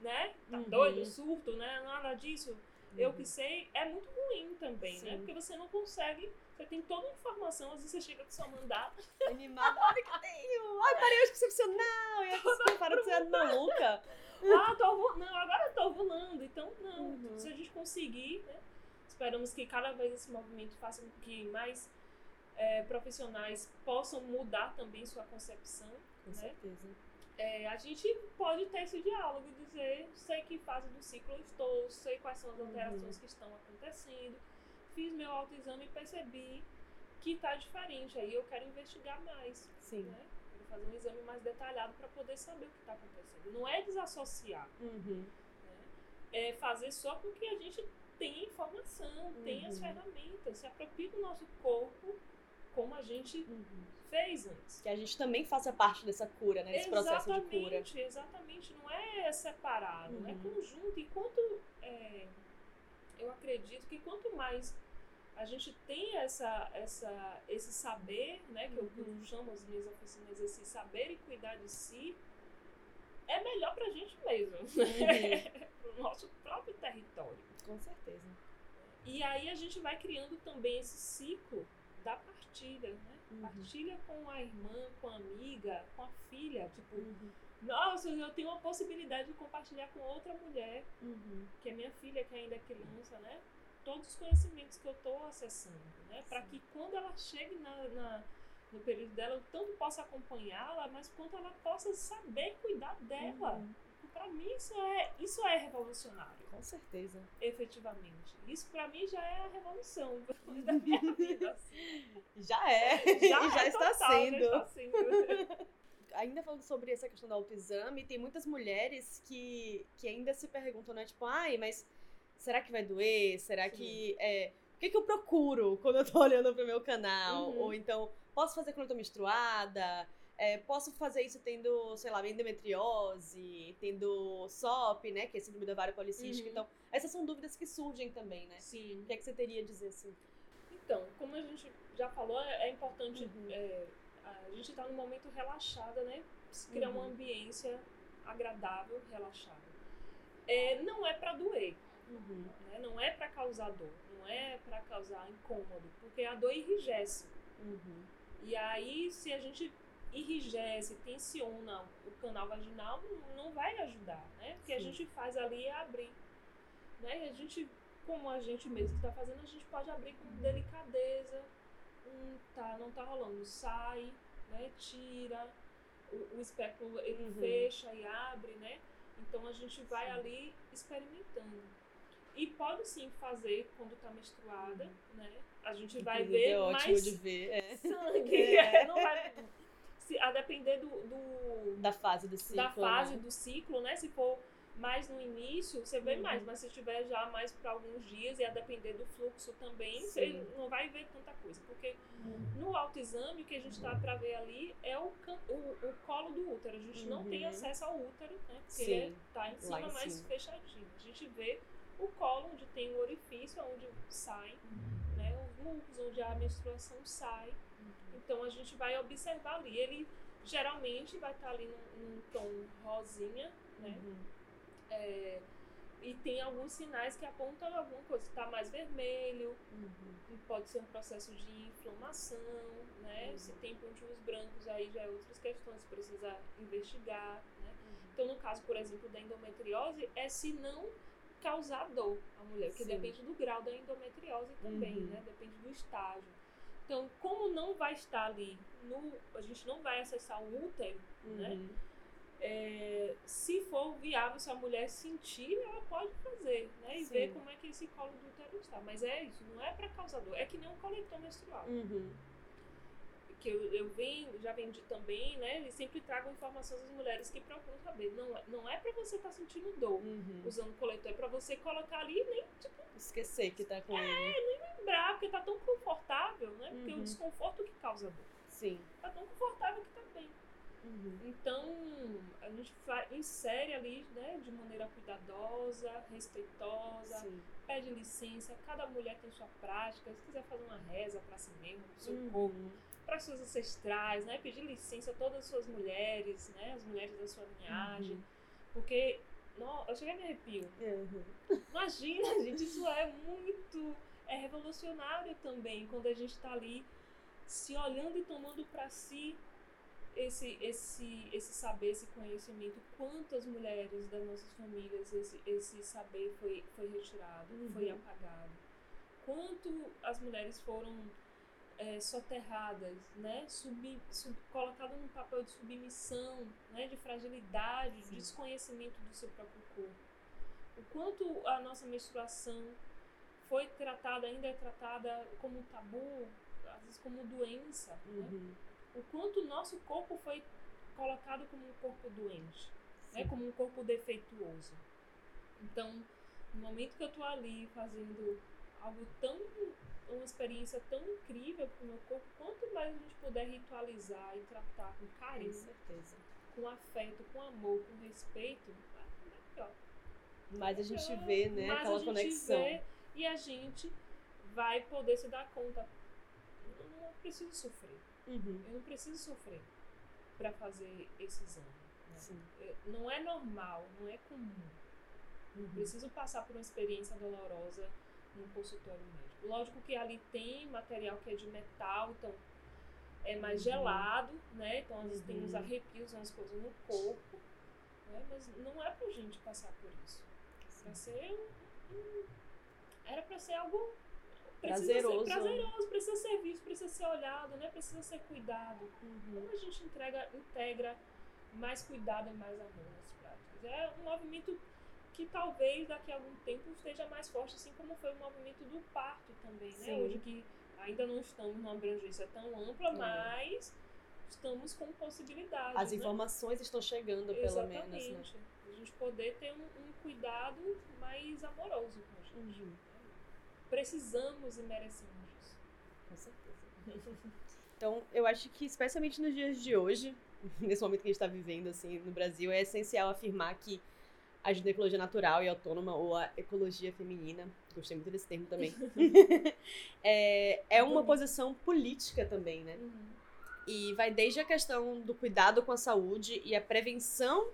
S3: Né? Tá
S1: Uhum.
S3: doido, surto, né? Nada disso. Eu
S1: Uhum.
S3: que sei, é muito ruim também, né?
S1: Sim.
S3: Porque você não consegue. Você tem toda a informação, às vezes você chega com sua mandar.
S1: Animada. Olha que eu tenho! Ai, parei hoje excepcional! E a pessoa para de ser maluca.
S3: Ah, tô ovulando. Não, agora eu tô ovulando. Então, não.
S1: Uhum.
S3: Se a gente conseguir, né? Esperamos que cada vez esse movimento faça com que mais é, profissionais possam mudar também sua concepção.
S1: Com
S3: né?
S1: certeza.
S3: É, a gente pode ter esse diálogo e dizer, sei que fase do ciclo eu estou, sei quais são as
S1: Uhum.
S3: alterações que estão acontecendo, fiz meu autoexame e percebi que está diferente, aí eu quero investigar mais,
S1: Sim.
S3: né? Quero fazer um exame mais detalhado para poder saber o que está acontecendo. Não é desassociar,
S1: Uhum.
S3: né? é fazer só porque a gente tem informação, tem as
S1: Uhum.
S3: ferramentas, se apropria do nosso corpo como a gente
S1: Uhum.
S3: fez antes.
S1: Que a gente também faça parte dessa cura, né? Desse processo de cura.
S3: Exatamente, exatamente. Não é separado, é
S1: Uhum.
S3: conjunto. E quanto. é, eu acredito que quanto mais a gente tem essa, essa, esse saber, né? Que eu, que eu
S1: Uhum.
S3: chamo as minhas oficinas esse saber e cuidar de si, é melhor pra gente mesmo.
S1: Uhum.
S3: Pro nosso próprio território.
S1: Com certeza.
S3: E aí a gente vai criando também esse ciclo da partilha, né?
S1: Uhum.
S3: Partilha com a irmã, com a amiga, com a filha. Tipo,
S1: Uhum.
S3: nossa, eu tenho uma possibilidade de compartilhar com outra mulher,
S1: Uhum.
S3: que é minha filha, que ainda é criança, né? Todos os conhecimentos que eu estou acessando, né? Para que quando ela chegue na, na- no período dela, eu tanto possa acompanhá-la, mas quanto ela possa saber cuidar dela. Para mim, isso é, isso é revolucionário,
S1: Com certeza.
S3: efetivamente. Isso para mim já é a revolução da minha vida.
S1: Já é.
S3: Já,
S1: e já
S3: é
S1: está
S3: total,
S1: sendo.
S3: Já está sendo.
S1: Ainda falando sobre essa questão do autoexame, tem muitas mulheres que, que ainda se perguntam, né? Tipo, ai, mas será que vai doer? Será
S3: Sim.
S1: que. É, o que, que eu procuro quando eu tô olhando pro meu canal?
S3: Uhum.
S1: Ou então, posso fazer quando eu tô menstruada? É, posso fazer isso tendo, sei lá, endometriose, tendo SOP, né? Que é síndrome da ovário policística.
S3: Uhum.
S1: Então, essas são dúvidas que surgem também, né?
S3: Sim.
S1: O que é que você teria a dizer assim?
S3: Então, como a gente já falou, é é importante.
S1: Uhum.
S3: é, a gente está num momento relaxado, né? Criar uma
S1: Uhum.
S3: ambiência agradável, relaxada. É, não é para doer,
S1: Uhum.
S3: né? Não é para causar dor, não é para causar incômodo, porque a dor enrijece.
S1: Uhum.
S3: E aí, se a gente enrijece, tensiona o canal vaginal, não- vai ajudar, né? Porque a
S1: Sim.
S3: gente faz ali é abrir. Né? E a gente, como a gente mesmo está fazendo, a gente pode abrir com delicadeza. Hum, tá, não tá rolando. Sai, né? Tira. O, o espéculo ele
S1: Uhum.
S3: fecha e abre, né? Então a gente vai
S1: Sim.
S3: ali experimentando. E pode sim fazer quando tá menstruada,
S1: Uhum.
S3: né? A gente vai
S1: Inclusive,
S3: ver
S1: é ótimo
S3: mais
S1: de ver. é.
S3: sangue.
S1: É.
S3: Não vai, a depender do, do-
S1: Da fase do ciclo.
S3: da fase
S1: né?
S3: do ciclo, né? Se for mais no início, você vê
S1: Uhum.
S3: mais, mas se estiver já mais para alguns dias e a depender do fluxo também,
S1: Sim.
S3: você não vai ver tanta coisa, porque no autoexame o que a gente está para ver ali é o, o, o colo do útero. A gente não tem
S1: Uhum.
S3: acesso ao útero, né? Porque
S1: Sim,
S3: ele tá em cima,
S1: em
S3: mais
S1: cima.
S3: fechadinho. A gente vê o colo onde tem o orifício, onde sai, Os mucos, onde a menstruação sai. Então a gente vai observar ali. Ele geralmente vai estar ali num, num tom rosinha, né?
S1: Uhum.
S3: É, e tem alguns sinais que apontam alguma coisa. Está mais vermelho,
S1: Uhum.
S3: pode ser um processo de inflamação, né?
S1: Uhum.
S3: Se tem pontinhos brancos, aí já é outras questões, precisa investigar, né?
S1: Uhum.
S3: Então, no caso, por exemplo, da endometriose, é se não causar dor à mulher, porque
S1: Sim.
S3: depende do grau da endometriose também,
S1: Uhum.
S3: né? Depende do estágio. Então, como não vai estar ali, no, a gente não vai acessar o útero, né?
S1: Uhum.
S3: É, se for viável, se a mulher sentir, ela pode fazer, né? E
S1: Sim.
S3: ver como é que esse colo do útero está. Mas é isso, não é para causar dor. É que nem um coletor menstrual.
S1: Uhum.
S3: Que eu, eu vendo, já vendi também, né? Eles sempre tragam informações às mulheres que procuram saber. Não, é- não é para você estar sentindo dor
S1: Uhum.
S3: usando coletor, é para você colocar ali e nem tipo,
S1: Esquecer que tá com
S3: É,
S1: ele.
S3: lembrar, porque tá tão confortável, né? Porque
S1: Uhum.
S3: o desconforto que causa dor.
S1: Sim.
S3: Tá tão confortável que tá bem.
S1: Uhum.
S3: Então, a gente insere ali, né, de maneira cuidadosa, respeitosa,
S1: Sim.
S3: pede licença, cada mulher tem sua prática, se quiser fazer uma reza para si mesmo, pro seu
S1: Uhum.
S3: corpo, para suas ancestrais, né, pedir licença a todas as suas mulheres, né, as mulheres da sua linhagem,
S1: Uhum.
S3: porque, não, eu cheguei a me arrepio.
S1: Uhum.
S3: Imagina, gente, isso é muito, é revolucionário também, quando a gente tá ali se olhando e tomando para si esse, esse, esse saber, esse conhecimento, quantas mulheres das nossas famílias esse, esse saber foi, foi retirado,
S1: Uhum.
S3: foi apagado. quanto as mulheres foram é, soterradas, né? Sub, sub, colocadas num papel de submissão, né? de fragilidade, de desconhecimento do seu próprio corpo. O quanto a nossa menstruação foi tratada, ainda é tratada como tabu, às vezes como doença. Né?
S1: Uhum.
S3: O quanto o nosso corpo foi colocado como um corpo doente, né? como um corpo defeituoso. Então, no momento que eu tô ali fazendo algo tão uma experiência tão incrível para o meu corpo, quanto mais a gente puder ritualizar e tratar com
S1: Com
S3: carinho,
S1: certeza.
S3: com afeto, com amor, com respeito, é melhor.
S1: Mas a gente vê, né, aquela
S3: a gente
S1: conexão.
S3: vê e a gente vai poder se dar conta. Eu não preciso sofrer.
S1: Uhum.
S3: Eu não preciso sofrer para fazer esse exame. né? Não é normal, não é comum. Não
S1: Uhum.
S3: preciso passar por uma experiência dolorosa num consultório médico. Lógico que ali tem material que é de metal, então é mais
S1: Uhum.
S3: gelado, né? Então às vezes tem uns
S1: Uhum.
S3: arrepios, umas coisas no corpo, né? Mas não é pra gente passar por isso. Pra ser um, um- era pra ser algo precisa
S1: Prazeroso.
S3: ser prazeroso, precisa ser visto, precisa ser olhado, né? Precisa ser cuidado.
S1: Uhum.
S3: Como a gente entrega, integra mais cuidado e mais amor nas práticas? É um movimento que talvez daqui a algum tempo esteja mais forte, assim como foi o movimento do parto também, né?
S1: Sim.
S3: Hoje que ainda não estamos numa abrangência tão ampla,
S1: É.
S3: mas estamos com possibilidades.
S1: As
S3: né?
S1: informações estão chegando, pelo
S3: Exatamente.
S1: menos, né?
S3: A gente poder ter um, um cuidado mais amoroso com a gente.
S1: Uhum.
S3: Precisamos e merecemos isso.
S1: Com certeza. Então, eu acho que, especialmente nos dias de hoje, nesse momento que a gente está vivendo, assim, no Brasil, é essencial afirmar que a ginecologia natural e autônoma, ou a ecologia feminina, gostei muito desse termo também, é, é uma posição política também, né? E vai desde a questão do cuidado com a saúde e a prevenção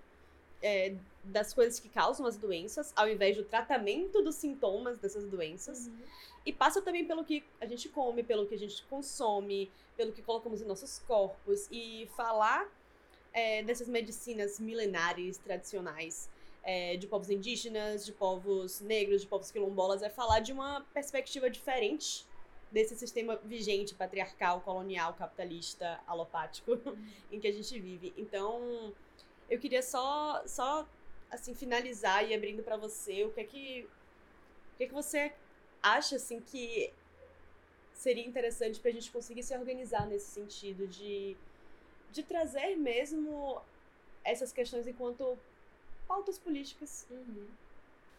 S1: é, das coisas que causam as doenças, ao invés do tratamento dos sintomas dessas doenças.
S3: Uhum.
S1: E passa também pelo que a gente come, pelo que a gente consome, pelo que colocamos em nossos corpos. E falar é, dessas medicinas milenares, tradicionais, é, de povos indígenas, de povos negros, de povos quilombolas, é falar de uma perspectiva diferente desse sistema vigente, patriarcal, colonial, capitalista, alopático, em que a gente vive. Então, eu queria só, só assim, finalizar e abrindo para você o que é que, o que é que você acha assim que seria interessante para a gente conseguir se organizar nesse sentido de, de trazer mesmo essas questões enquanto pautas políticas.
S3: Uhum.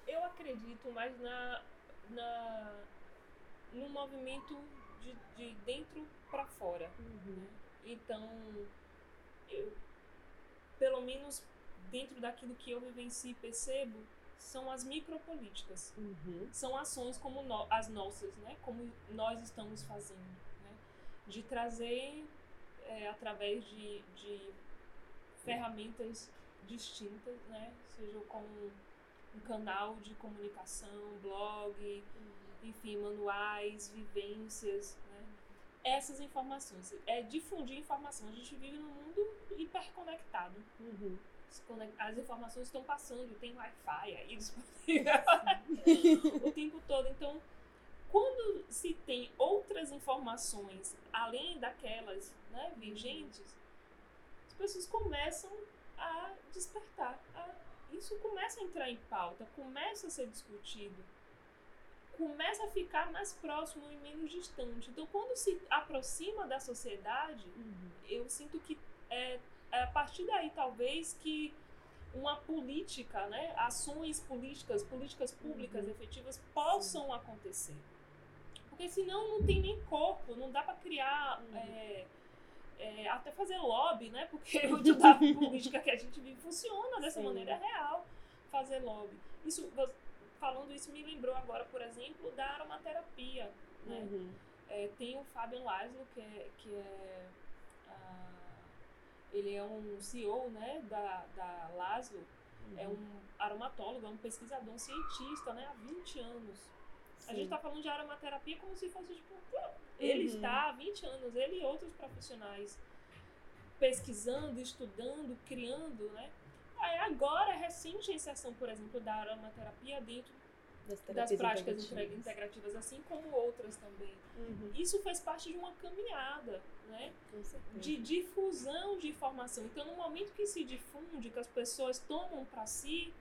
S3: Eu acredito mais na, na no movimento de, de dentro para fora. Então, eu, pelo menos dentro daquilo que eu vivencio e percebo, são as micropolíticas.
S1: Uhum.
S3: São ações como no- as nossas, né? Como nós estamos fazendo, né? De trazer é, através de, de ferramentas distintas, né? Seja como um canal de comunicação, blog, enfim, manuais, vivências, né? Essas informações, é difundir informação. A gente vive num mundo hiperconectado.
S1: Uhum.
S3: As informações estão passando, tem Wi-Fi aí disponível o tempo todo. Então, quando se tem outras informações além daquelas né, vigentes, as pessoas começam a despertar. a- isso começa a entrar em pauta, começa a ser discutido, começa a ficar mais próximo e menos distante. Então, quando se aproxima da sociedade,
S1: Uhum.
S3: eu sinto que é, é a partir daí talvez que uma política, né, ações políticas, políticas públicas
S1: Uhum.
S3: efetivas possam acontecer. Porque senão não tem nem corpo, não dá para criar,
S1: Uhum.
S3: é, é, até fazer lobby, né? Porque o da política que a gente vive funciona dessa
S1: Sim.
S3: maneira é real fazer lobby. Isso, falando isso me lembrou agora, por exemplo, da aromaterapia, né?
S1: Uhum.
S3: É, tem o Fabian Laszlo, que é, que é ah, ele é um CEO né, da, da Laszlo, é um aromatólogo, é um pesquisador, um cientista né, há 20 anos. A gente está falando de aromaterapia como se fosse tipo. Ele
S1: Uhum.
S3: está há 20 anos, ele e outros profissionais pesquisando, estudando, criando, né? Aí agora é recente a inserção, por exemplo, da aromaterapia dentro
S1: Das,
S3: das práticas
S1: integrativas.
S3: integrativas, assim como outras também.
S1: Uhum,
S3: Isso faz parte de uma caminhada, né? de difusão de informação. Então, no momento que se difunde, que as pessoas tomam para si,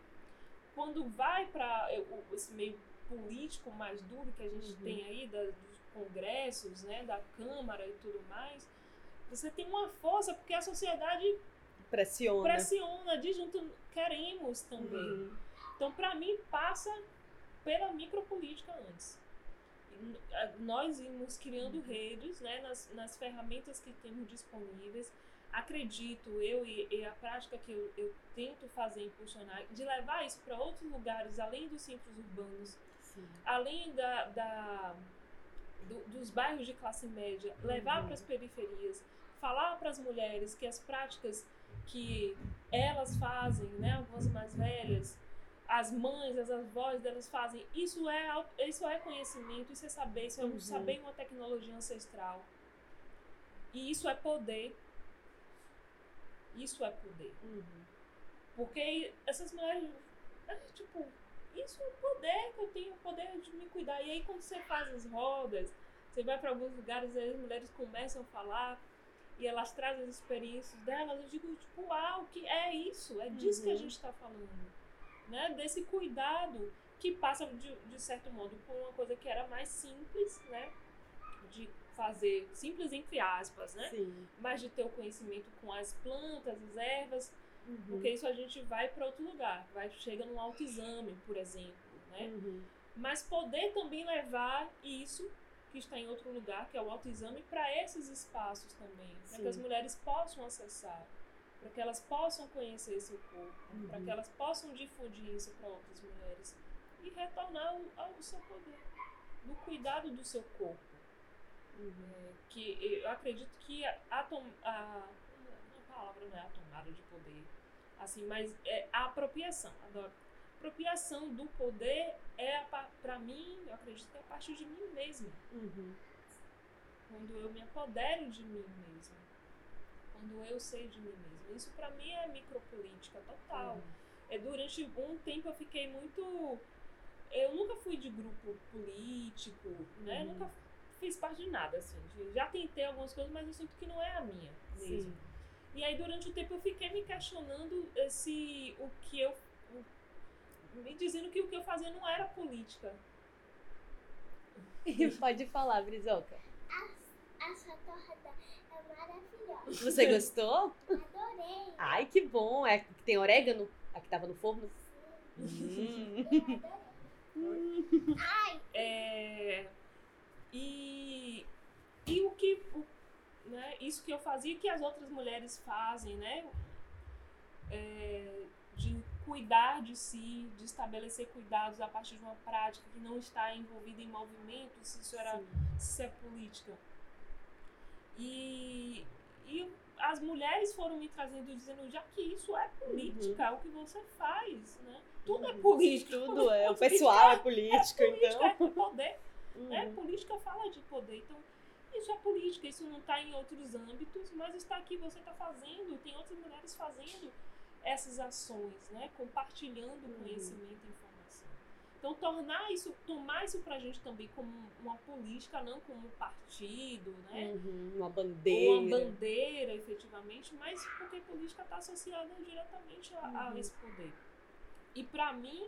S3: quando vai para esse meio político mais duro que a gente
S1: Uhum.
S3: tem aí, da- dos congressos, né, da Câmara e tudo mais, você tem uma força, porque a sociedade
S1: Pressiona.
S3: pressiona, diz junto, queremos também.
S1: Uhum.
S3: Então, para mim, passa pela micropolítica antes. E a- Nós irmos criando redes né, nas, nas ferramentas que temos disponíveis. Acredito, eu e, e a prática que eu, eu tento fazer, impulsionar, de levar isso para outros lugares, além dos centros urbanos,
S1: Sim.
S3: além da, da- do- dos bairros de classe média, levar
S1: Uhum.
S3: para as periferias, falar para as mulheres que as práticas que elas fazem, né, algumas mais velhas, as mães, as avós delas fazem, isso é, isso é conhecimento, isso é saber, isso é um
S1: Uhum.
S3: saber uma tecnologia ancestral. E isso é poder. Isso é poder.
S1: Uhum.
S3: Porque essas mulheres, é, tipo, isso é poder poder de me cuidar. E aí quando você faz as rodas, você vai para alguns lugares e as mulheres começam a falar e elas trazem as experiências delas, eu digo, tipo, uau, que é isso, é disso que a
S1: Uhum.
S3: gente está falando. Né? Desse cuidado que passa, de, de certo modo, por uma coisa que era mais simples, né? De fazer, simples entre aspas, né?
S1: Sim.
S3: Mas de ter o conhecimento com as plantas, as ervas,
S1: Uhum.
S3: porque isso a gente vai para outro lugar, vai chega no autoexame, por exemplo, né?
S1: Uhum.
S3: Mas poder também levar isso que está em outro lugar, que é o autoexame, para esses espaços também, para que as mulheres possam acessar, para que elas possam conhecer seu corpo, para
S1: Uhum.
S3: que elas possam difundir isso para outras mulheres e retornar ao, ao seu poder, do cuidado do seu corpo
S1: Uhum.
S3: que eu acredito que a, a, a palavra não é a tomada de poder, assim, mas é a apropriação, adoro. Apropriação do poder é, para mim, eu acredito que é a partir de mim mesma,
S1: Uhum.
S3: quando eu me apodero de mim mesma, quando eu sei de mim mesma. Isso para mim é micropolítica total. É, durante um tempo eu fiquei muito. Eu nunca fui de grupo político, né?
S1: Uhum.
S3: Nunca fiz parte de nada, assim. Já tentei algumas coisas, mas eu sinto que não é a minha mesmo.
S1: Sim.
S3: E aí, durante o tempo, eu fiquei me questionando se o que eu. Me dizendo que o que eu fazia não era política.
S1: Pode falar, Brizoca.
S2: A sua torta é maravilhosa.
S1: Você gostou?
S2: Adorei.
S1: Ai, que bom. É que tem orégano? A que tava no forno? Hum.
S2: Adorei. Ai,
S3: É, e, e o que. o- né, isso que eu fazia que as outras mulheres fazem, né? É, de cuidar de si, de estabelecer cuidados a partir de uma prática que não está envolvida em movimento, se isso era
S1: Sim.
S3: se é política. E, e as mulheres foram me trazendo, dizendo, já que isso é política, é o que você faz, né? Tudo é
S1: Uhum.
S3: política.
S1: Tudo é. O
S3: Política
S1: pessoal é
S3: é
S1: político,
S3: política,
S1: então.
S3: é poder, né?
S1: Uhum.
S3: Política fala de poder, então isso é política, isso não está em outros âmbitos, mas está aqui, você está fazendo, tem outras mulheres fazendo essas ações, né? Compartilhando
S1: Uhum.
S3: conhecimento e informação. Então, tornar isso, tomar isso pra gente também como uma política, não como um partido, né?
S1: Uhum. Uma
S3: Ou
S1: bandeira.
S3: uma bandeira, efetivamente, mas porque política está associada diretamente a, a
S1: Uhum.
S3: esse poder. E pra mim,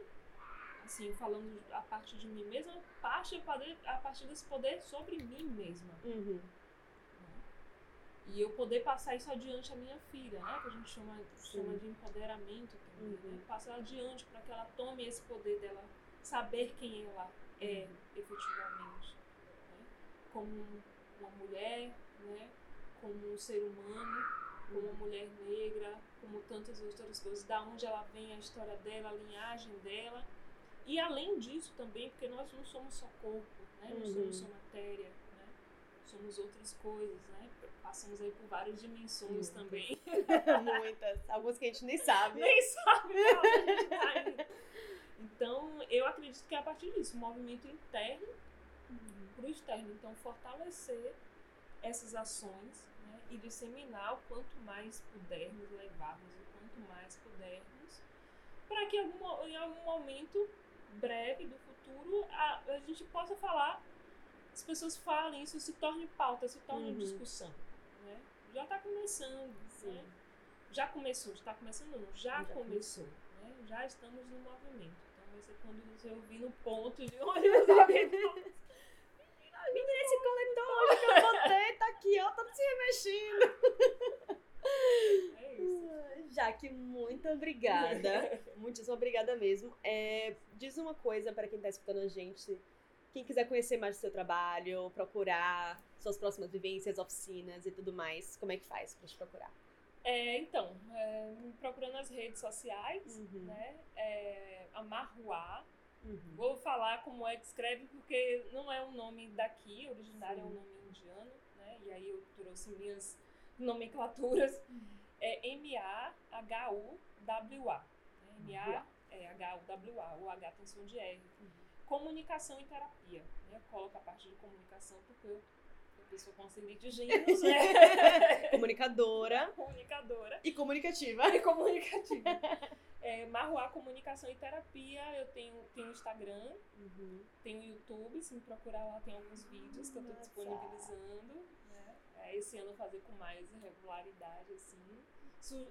S3: assim, falando a partir de mim mesma, parte a poder- a partir desse poder sobre mim mesma.
S1: Uhum.
S3: E eu poder passar isso adiante à minha filha, né? Que a gente chama,
S1: Sim.
S3: chama de empoderamento também,
S1: Uhum.
S3: né? Passar adiante para que ela tome esse poder dela, saber quem ela é
S1: Uhum.
S3: efetivamente. Né? Como uma mulher, né? Como um ser humano, como uma mulher negra, como tantas outras coisas, da onde ela vem, a história dela, a linhagem dela. E além disso também, porque nós não somos só corpo, né? Não
S1: Uhum.
S3: somos só matéria, né? Somos outras coisas, né? Passamos aí por várias dimensões
S1: Muitas.
S3: também.
S1: Muitas. Algumas que a gente nem sabe.
S3: Nem sabe pra onde a gente tá indo. Então, eu acredito que é a partir disso, um movimento interno para o externo. Então, fortalecer essas ações né, e disseminar o quanto mais pudermos levarmos, o quanto mais pudermos, para que algum, em algum momento breve do futuro futuro a, a gente possa falar, as pessoas falem, isso se torne pauta, se torne
S1: Uhum.
S3: discussão. Já está começando.
S1: Sim.
S3: Né? Já começou, está começando não, já,
S1: Já
S3: começou. Né? Já estamos no movimento. Então vai ser quando você ouvir no ponto de onde você ouvir.
S1: Menina, esse coletor que eu botei tá aqui, ó, todo se remexendo.
S3: É isso.
S1: Jaque, muito obrigada. Muitíssimo obrigada mesmo. É, diz uma coisa para quem tá escutando a gente. Quem quiser conhecer mais do seu trabalho, procurar suas próximas vivências, oficinas e tudo mais, como é que faz pra te procurar?
S3: É, então, é, procurando nas redes sociais,
S1: Uhum.
S3: né? É, Amarruá.
S1: Uhum.
S3: Vou falar como é que escreve, porque não é um nome daqui, originário é um
S1: Sim.
S3: nome indiano, né? E aí eu trouxe minhas nomenclaturas. É M-A-H-U-W-A. né? M-A é H-U-W-A, o H tem som de R. Comunicação e terapia. Né? Eu coloco a parte de comunicação porque eu sou pessoa com ascendente de gêmeos, né?
S1: Comunicadora
S3: Comunicadora
S1: e comunicativa.
S3: e comunicativa. É, Marruá Comunicação e Terapia, eu tenho, tenho Instagram,
S1: Uhum.
S3: tenho YouTube, se me procurar lá tem alguns vídeos que eu
S1: Nossa.
S3: disponibilizando. Né? É, esse ano eu vou fazer com mais regularidade, assim.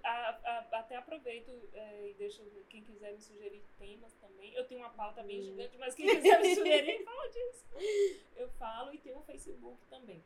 S3: A- a- até aproveito é, e deixo quem quiser me sugerir temas também. Eu tenho uma pauta bem
S1: Uhum.
S3: gigante, mas quem quiser me sugerir, fala disso. Eu falo e tenho o Facebook também.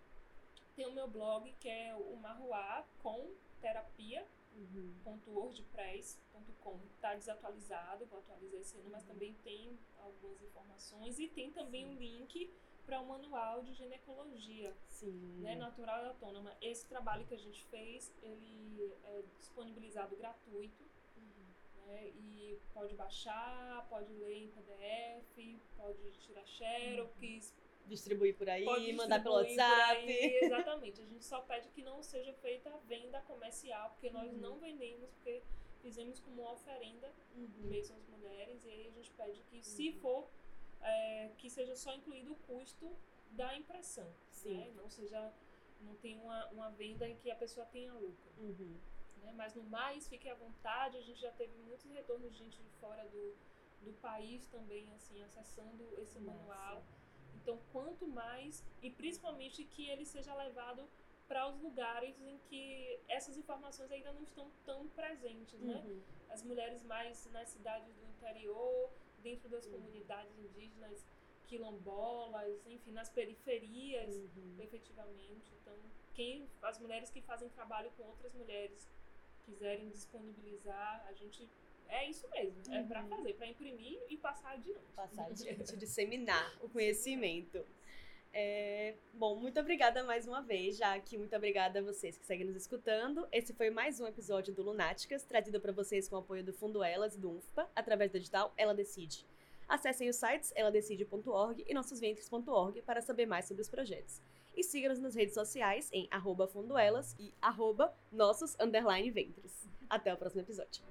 S3: Tem o meu blog que é o Marruá com terapia
S1: Uhum.
S3: .wordpress.com tá desatualizado, vou atualizar esse ano, mas também tem algumas informações e tem também
S1: Sim.
S3: um link para o manual de ginecologia,
S1: Sim.
S3: né, natural e autônoma. Esse trabalho que a gente fez, ele é disponibilizado gratuito,
S1: Uhum.
S3: né, e pode baixar, pode ler em PDF, pode tirar xerox,
S1: Distribuir por aí,
S3: pode
S1: mandar pelo
S3: distribuir
S1: WhatsApp.
S3: aí. Exatamente. A gente só pede que não seja feita a venda comercial, porque nós
S1: Uhum.
S3: não vendemos, porque fizemos como uma oferenda
S1: Uhum.
S3: mesmo às mulheres, e aí a gente pede que, se
S1: Uhum.
S3: for, é, que seja só incluído o custo da impressão.
S1: Sim.
S3: Né? Não seja. Não tem uma, uma venda em que a pessoa tenha lucro.
S1: Uhum.
S3: né? Mas no mais, fique à vontade. A gente já teve muitos retornos de gente de fora do, do país também, assim, acessando esse
S1: Massa.
S3: manual. Então, quanto mais, e principalmente que ele seja levado para os lugares em que essas informações ainda não estão tão presentes, né?
S1: Uhum.
S3: As mulheres mais nas cidades do interior, dentro das
S1: Uhum.
S3: comunidades indígenas, quilombolas, enfim, nas periferias,
S1: Uhum.
S3: efetivamente. Então, quem as mulheres que fazem trabalho com outras mulheres quiserem disponibilizar, a gente é isso mesmo, é para
S1: Uhum.
S3: fazer, para imprimir e passar adiante.
S1: Passar adiante, disseminar o conhecimento. É, bom, muito obrigada mais uma vez, Jaque. Muito obrigada a vocês que seguem nos escutando. Esse foi mais um episódio do Lunáticas, trazido para vocês com o apoio do Fundo Elas e do UNFPA, através do edital Ela Decide. Acessem os sites eladecide.org e nossos.ventres.org para saber mais sobre os projetos. E siga-nos nas redes sociais em arroba fundoelas e arroba nossos ventres. Até o próximo episódio.